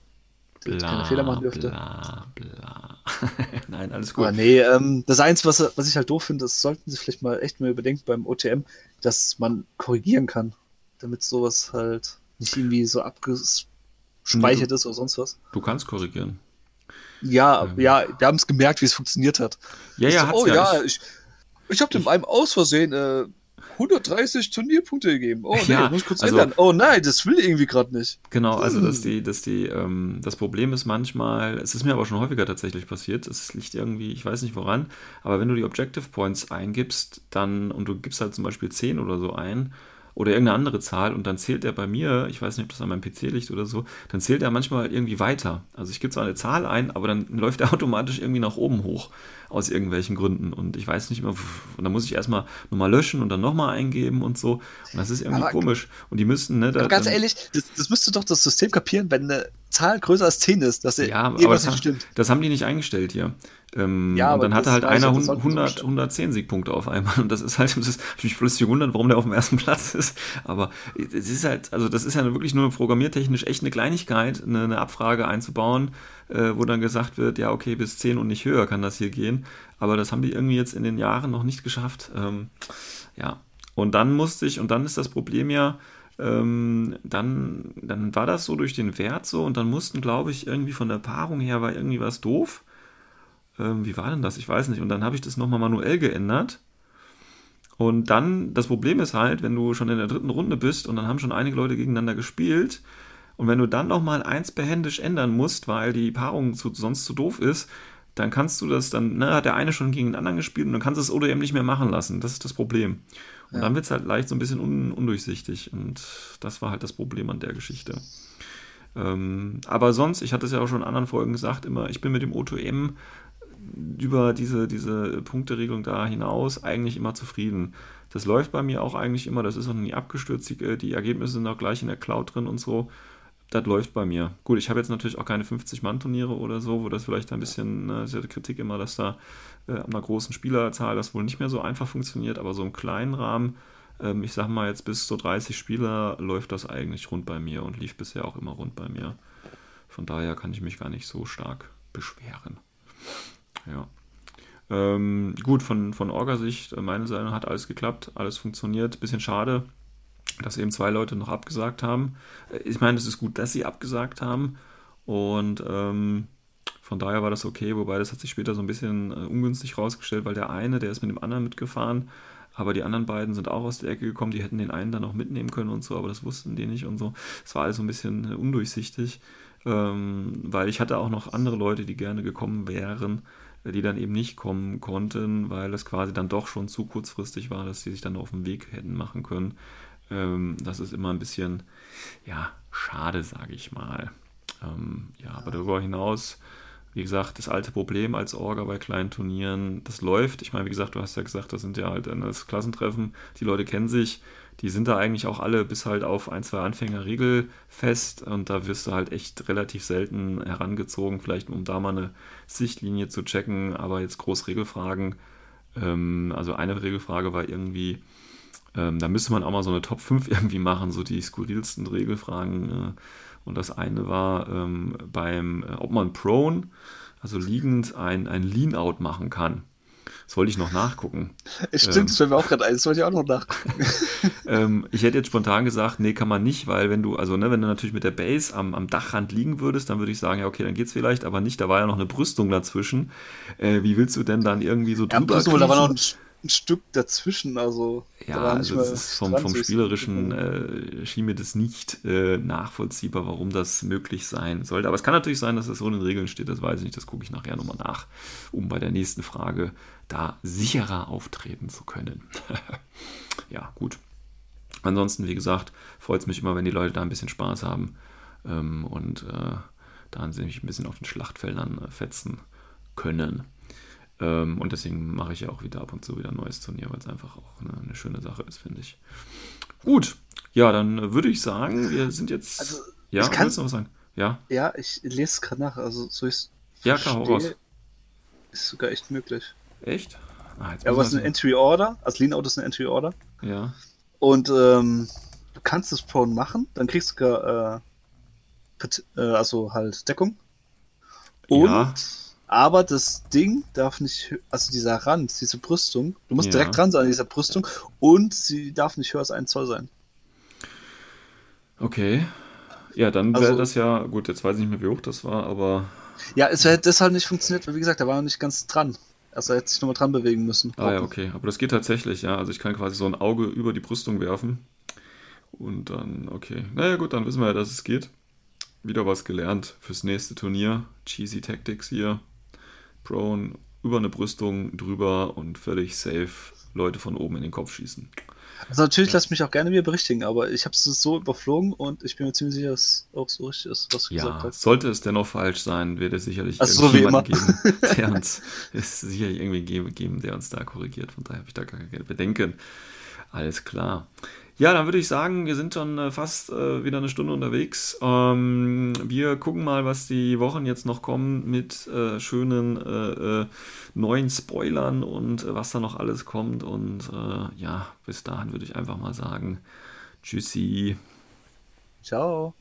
der jetzt keine Fehler machen dürfte. Bla, bla. [laughs] Nein, alles gut. Aber nee, ähm, das Einzige, was, was ich halt doof finde, das sollten sie vielleicht mal echt mal überdenken beim OTM, dass man korrigieren kann, damit sowas halt nicht irgendwie so abgespeichert ist oder sonst was. Du kannst korrigieren. Ja, Ähm. ja, wir haben es gemerkt, wie es funktioniert hat. Ja, Ich ja, so, oh ja. ja, Ich- ich, habe dem einem aus Versehen äh, 130 Turnierpunkte gegeben. Oh nee, Ja, muss ich kurz also- ändern. Oh nein, das will irgendwie gerade nicht. Genau, also dass Hm. die, dass die, ähm, das Problem ist manchmal, es ist mir aber schon häufiger tatsächlich passiert, es liegt irgendwie, ich weiß nicht woran, aber wenn du die Objective Points eingibst, dann, und du gibst halt zum Beispiel 10 oder so ein, oder irgendeine andere Zahl und dann zählt er bei mir, ich weiß nicht, ob das an meinem PC liegt oder so, dann zählt er manchmal irgendwie weiter. Also ich gebe zwar eine Zahl ein, aber dann läuft er [laughs] automatisch irgendwie nach oben hoch aus irgendwelchen Gründen und ich weiß nicht mehr, und dann muss ich erstmal nochmal löschen und dann nochmal eingeben und so und das ist irgendwie Aber- komisch und die müssten, ne, da, Aber ganz ehrlich, das, das müsste doch das System kapieren, wenn eine Zahl größer als 10 ist, dass Ja, aber das, stimmt. das haben die nicht eingestellt hier. Ähm, Ja, und dann hatte halt einer das sollten sie 100, umstellen. 110 Siegpunkte auf einmal. Und das ist halt, [laughs] das hab ich mich plötzlich gewundert, warum der auf dem ersten Platz ist. Aber es ist halt, also das ist ja wirklich nur programmiertechnisch echt eine Kleinigkeit, eine, eine Abfrage einzubauen, äh, wo dann gesagt wird, ja, okay, bis 10 und nicht höher kann das hier gehen. Aber das haben die irgendwie jetzt in den Jahren noch nicht geschafft. Ähm, ja. Und dann musste ich, und dann ist das Problem ja, ähm, dann, dann war das so durch den Wert so und dann mussten, glaube ich, irgendwie von der Paarung her war irgendwie was doof. Ähm, wie war denn das? Ich weiß nicht. Und dann habe ich das nochmal manuell geändert. Und dann, das Problem ist halt, wenn du schon in der dritten Runde bist und dann haben schon einige Leute gegeneinander gespielt und wenn du dann nochmal eins behändisch ändern musst, weil die Paarung zu, sonst zu doof ist, dann kannst du das, dann ne, hat der eine schon gegen den anderen gespielt und dann kannst du das ODM nicht mehr machen lassen. Das ist das Problem. Und Ja. dann wird es halt leicht so ein bisschen un, undurchsichtig und das war halt das Problem an der Geschichte. Ähm, aber sonst, ich hatte es ja auch schon in anderen Folgen gesagt, immer, ich bin mit dem O2M über diese, diese Punkteregelung da hinaus eigentlich immer zufrieden. Das läuft bei mir auch eigentlich immer, das ist auch nie abgestürzt, die, die Ergebnisse sind auch gleich in der Cloud drin und so. Das läuft bei mir. Gut, ich habe jetzt natürlich auch keine 50-Mann-Turniere oder so, wo das vielleicht ein bisschen, ne, ist ja die Kritik immer, dass da äh, an einer großen Spielerzahl das wohl nicht mehr so einfach funktioniert, aber so im kleinen Rahmen, ähm, ich sag mal jetzt bis zu 30 Spieler, läuft das eigentlich rund bei mir und lief bisher auch immer rund bei mir. Von daher kann ich mich gar nicht so stark beschweren. Ja. Ähm, gut, von, von Orga-Sicht, äh, meine Seite hat alles geklappt, alles funktioniert. Bisschen schade, dass eben zwei Leute noch abgesagt haben. Äh, Ich meine, es ist gut, dass sie abgesagt haben. Und ähm, von daher war das okay, wobei das hat sich später so ein bisschen äh, ungünstig rausgestellt, weil der eine, der ist mit dem anderen mitgefahren, aber die anderen beiden sind auch aus der Ecke gekommen, die hätten den einen dann noch mitnehmen können und so, aber das wussten die nicht und so. Es war alles so ein bisschen äh, undurchsichtig, ähm, weil ich hatte auch noch andere Leute, die gerne gekommen wären, die dann eben nicht kommen konnten, weil es quasi dann doch schon zu kurzfristig war, dass sie sich dann auf den Weg hätten machen können. Ähm, das ist immer ein bisschen, ja, schade, sage ich mal. Ähm, ja, aber darüber hinaus, wie gesagt, das alte Problem als Orga bei kleinen Turnieren, das läuft. Ich meine, wie gesagt, du hast ja gesagt, das sind ja halt das Klassentreffen, die Leute kennen sich, die sind da eigentlich auch alle bis halt auf ein, zwei Anfänger regelfest und da wirst du halt echt relativ selten herangezogen, vielleicht um da mal eine Sichtlinie zu checken, aber jetzt groß Regelfragen. Ähm, also eine Regelfrage war irgendwie, ähm, da müsste man auch mal so eine Top 5 [laughs] irgendwie machen, so die skurrilsten Regelfragen. Äh, und das eine war ähm, beim, äh, ob man prone, also liegend, ein, ein Lean-Out machen kann. Das wollte ich noch nachgucken. Stimmt, Ähm. das fällt mir auch gerade ein, das wollte ich auch noch nachgucken. [laughs] ähm, ich hätte jetzt spontan gesagt, nee, kann man nicht, weil wenn du, also ne, wenn du natürlich mit der Base am, am Dachrand liegen würdest, dann würde ich sagen, ja, okay, dann geht's vielleicht, aber nicht, da war ja noch eine Brüstung dazwischen. Äh, wie willst du denn dann irgendwie so Ja, drüber bloß, weil da war noch ein, ein Stück dazwischen. Also, Ja, da also es ist vom, vom Spielerischen äh, schien mir das nicht äh, nachvollziehbar, warum das möglich sein sollte. Aber es kann natürlich sein, dass es so in den Regeln steht, das weiß ich nicht, das gucke ich nachher nochmal nach, um bei der nächsten Frage da sicherer auftreten zu können. [laughs] ja, gut. Ansonsten, wie gesagt, freut es mich immer, wenn die Leute da ein bisschen Spaß haben ähm, und äh, da sich ein bisschen auf den Schlachtfeldern äh, fetzen können. Ähm, und deswegen mache ich ja auch wieder ab und zu wieder ein neues Turnier, weil es einfach auch eine, eine schöne Sache ist, finde ich. Gut, ja, dann äh, würde ich sagen, wir sind jetzt. Also, ja, ich kann- willst du noch was sagen? Ja, Ja, ich lese es gerade nach. Also, so ich Ja, klar, hau raus. Ist sogar echt möglich. echt? Ah, Ja, aber es ist eine Entry Order. Also, Lean Out ist eine Entry Order. ja. Und ähm, du kannst das Prone machen, dann kriegst du sogar, äh, äh, also halt Deckung. Und, Ja. Aber das Ding darf nicht, also dieser Rand, diese Brüstung, du musst Ja. direkt dran sein an dieser Brüstung und sie darf nicht höher als ein Zoll sein. Okay. Ja, dann wäre Also- das ja, gut, jetzt weiß ich nicht mehr, wie hoch das war, aber. Ja, es hätte deshalb nicht funktioniert, weil wie gesagt, da war er nicht ganz dran. Also er hätte sich nochmal dran bewegen müssen. Ah ja, okay. Aber das geht tatsächlich, ja. Also ich kann quasi so ein Auge über die Brüstung werfen. Und dann, okay. Naja, gut, dann wissen wir ja, dass es geht. Wieder was gelernt fürs nächste Turnier. Cheesy Tactics hier. Prone über eine Brüstung drüber und völlig safe Leute von oben in den Kopf schießen. Also natürlich lass mich auch gerne wieder berichtigen, aber ich habe es so überflogen und ich bin mir ziemlich sicher, dass es auch so richtig ist, was du gesagt Ja, hast. sollte es dennoch falsch sein, wird es sicherlich Ach so, irgendjemanden geben, [laughs] der uns es sicherlich irgendwie geben, der uns da korrigiert. Von daher habe ich da gar keine Bedenken. Alles klar. Ja, dann würde ich sagen, wir sind schon äh, fast äh, wieder eine Stunde unterwegs. Ähm, wir gucken mal, was die Wochen jetzt noch kommen mit äh, schönen äh, äh, neuen Spoilern und äh, was da noch alles kommt. Und ja, bis dahin würde ich einfach mal sagen, tschüssi. Ciao.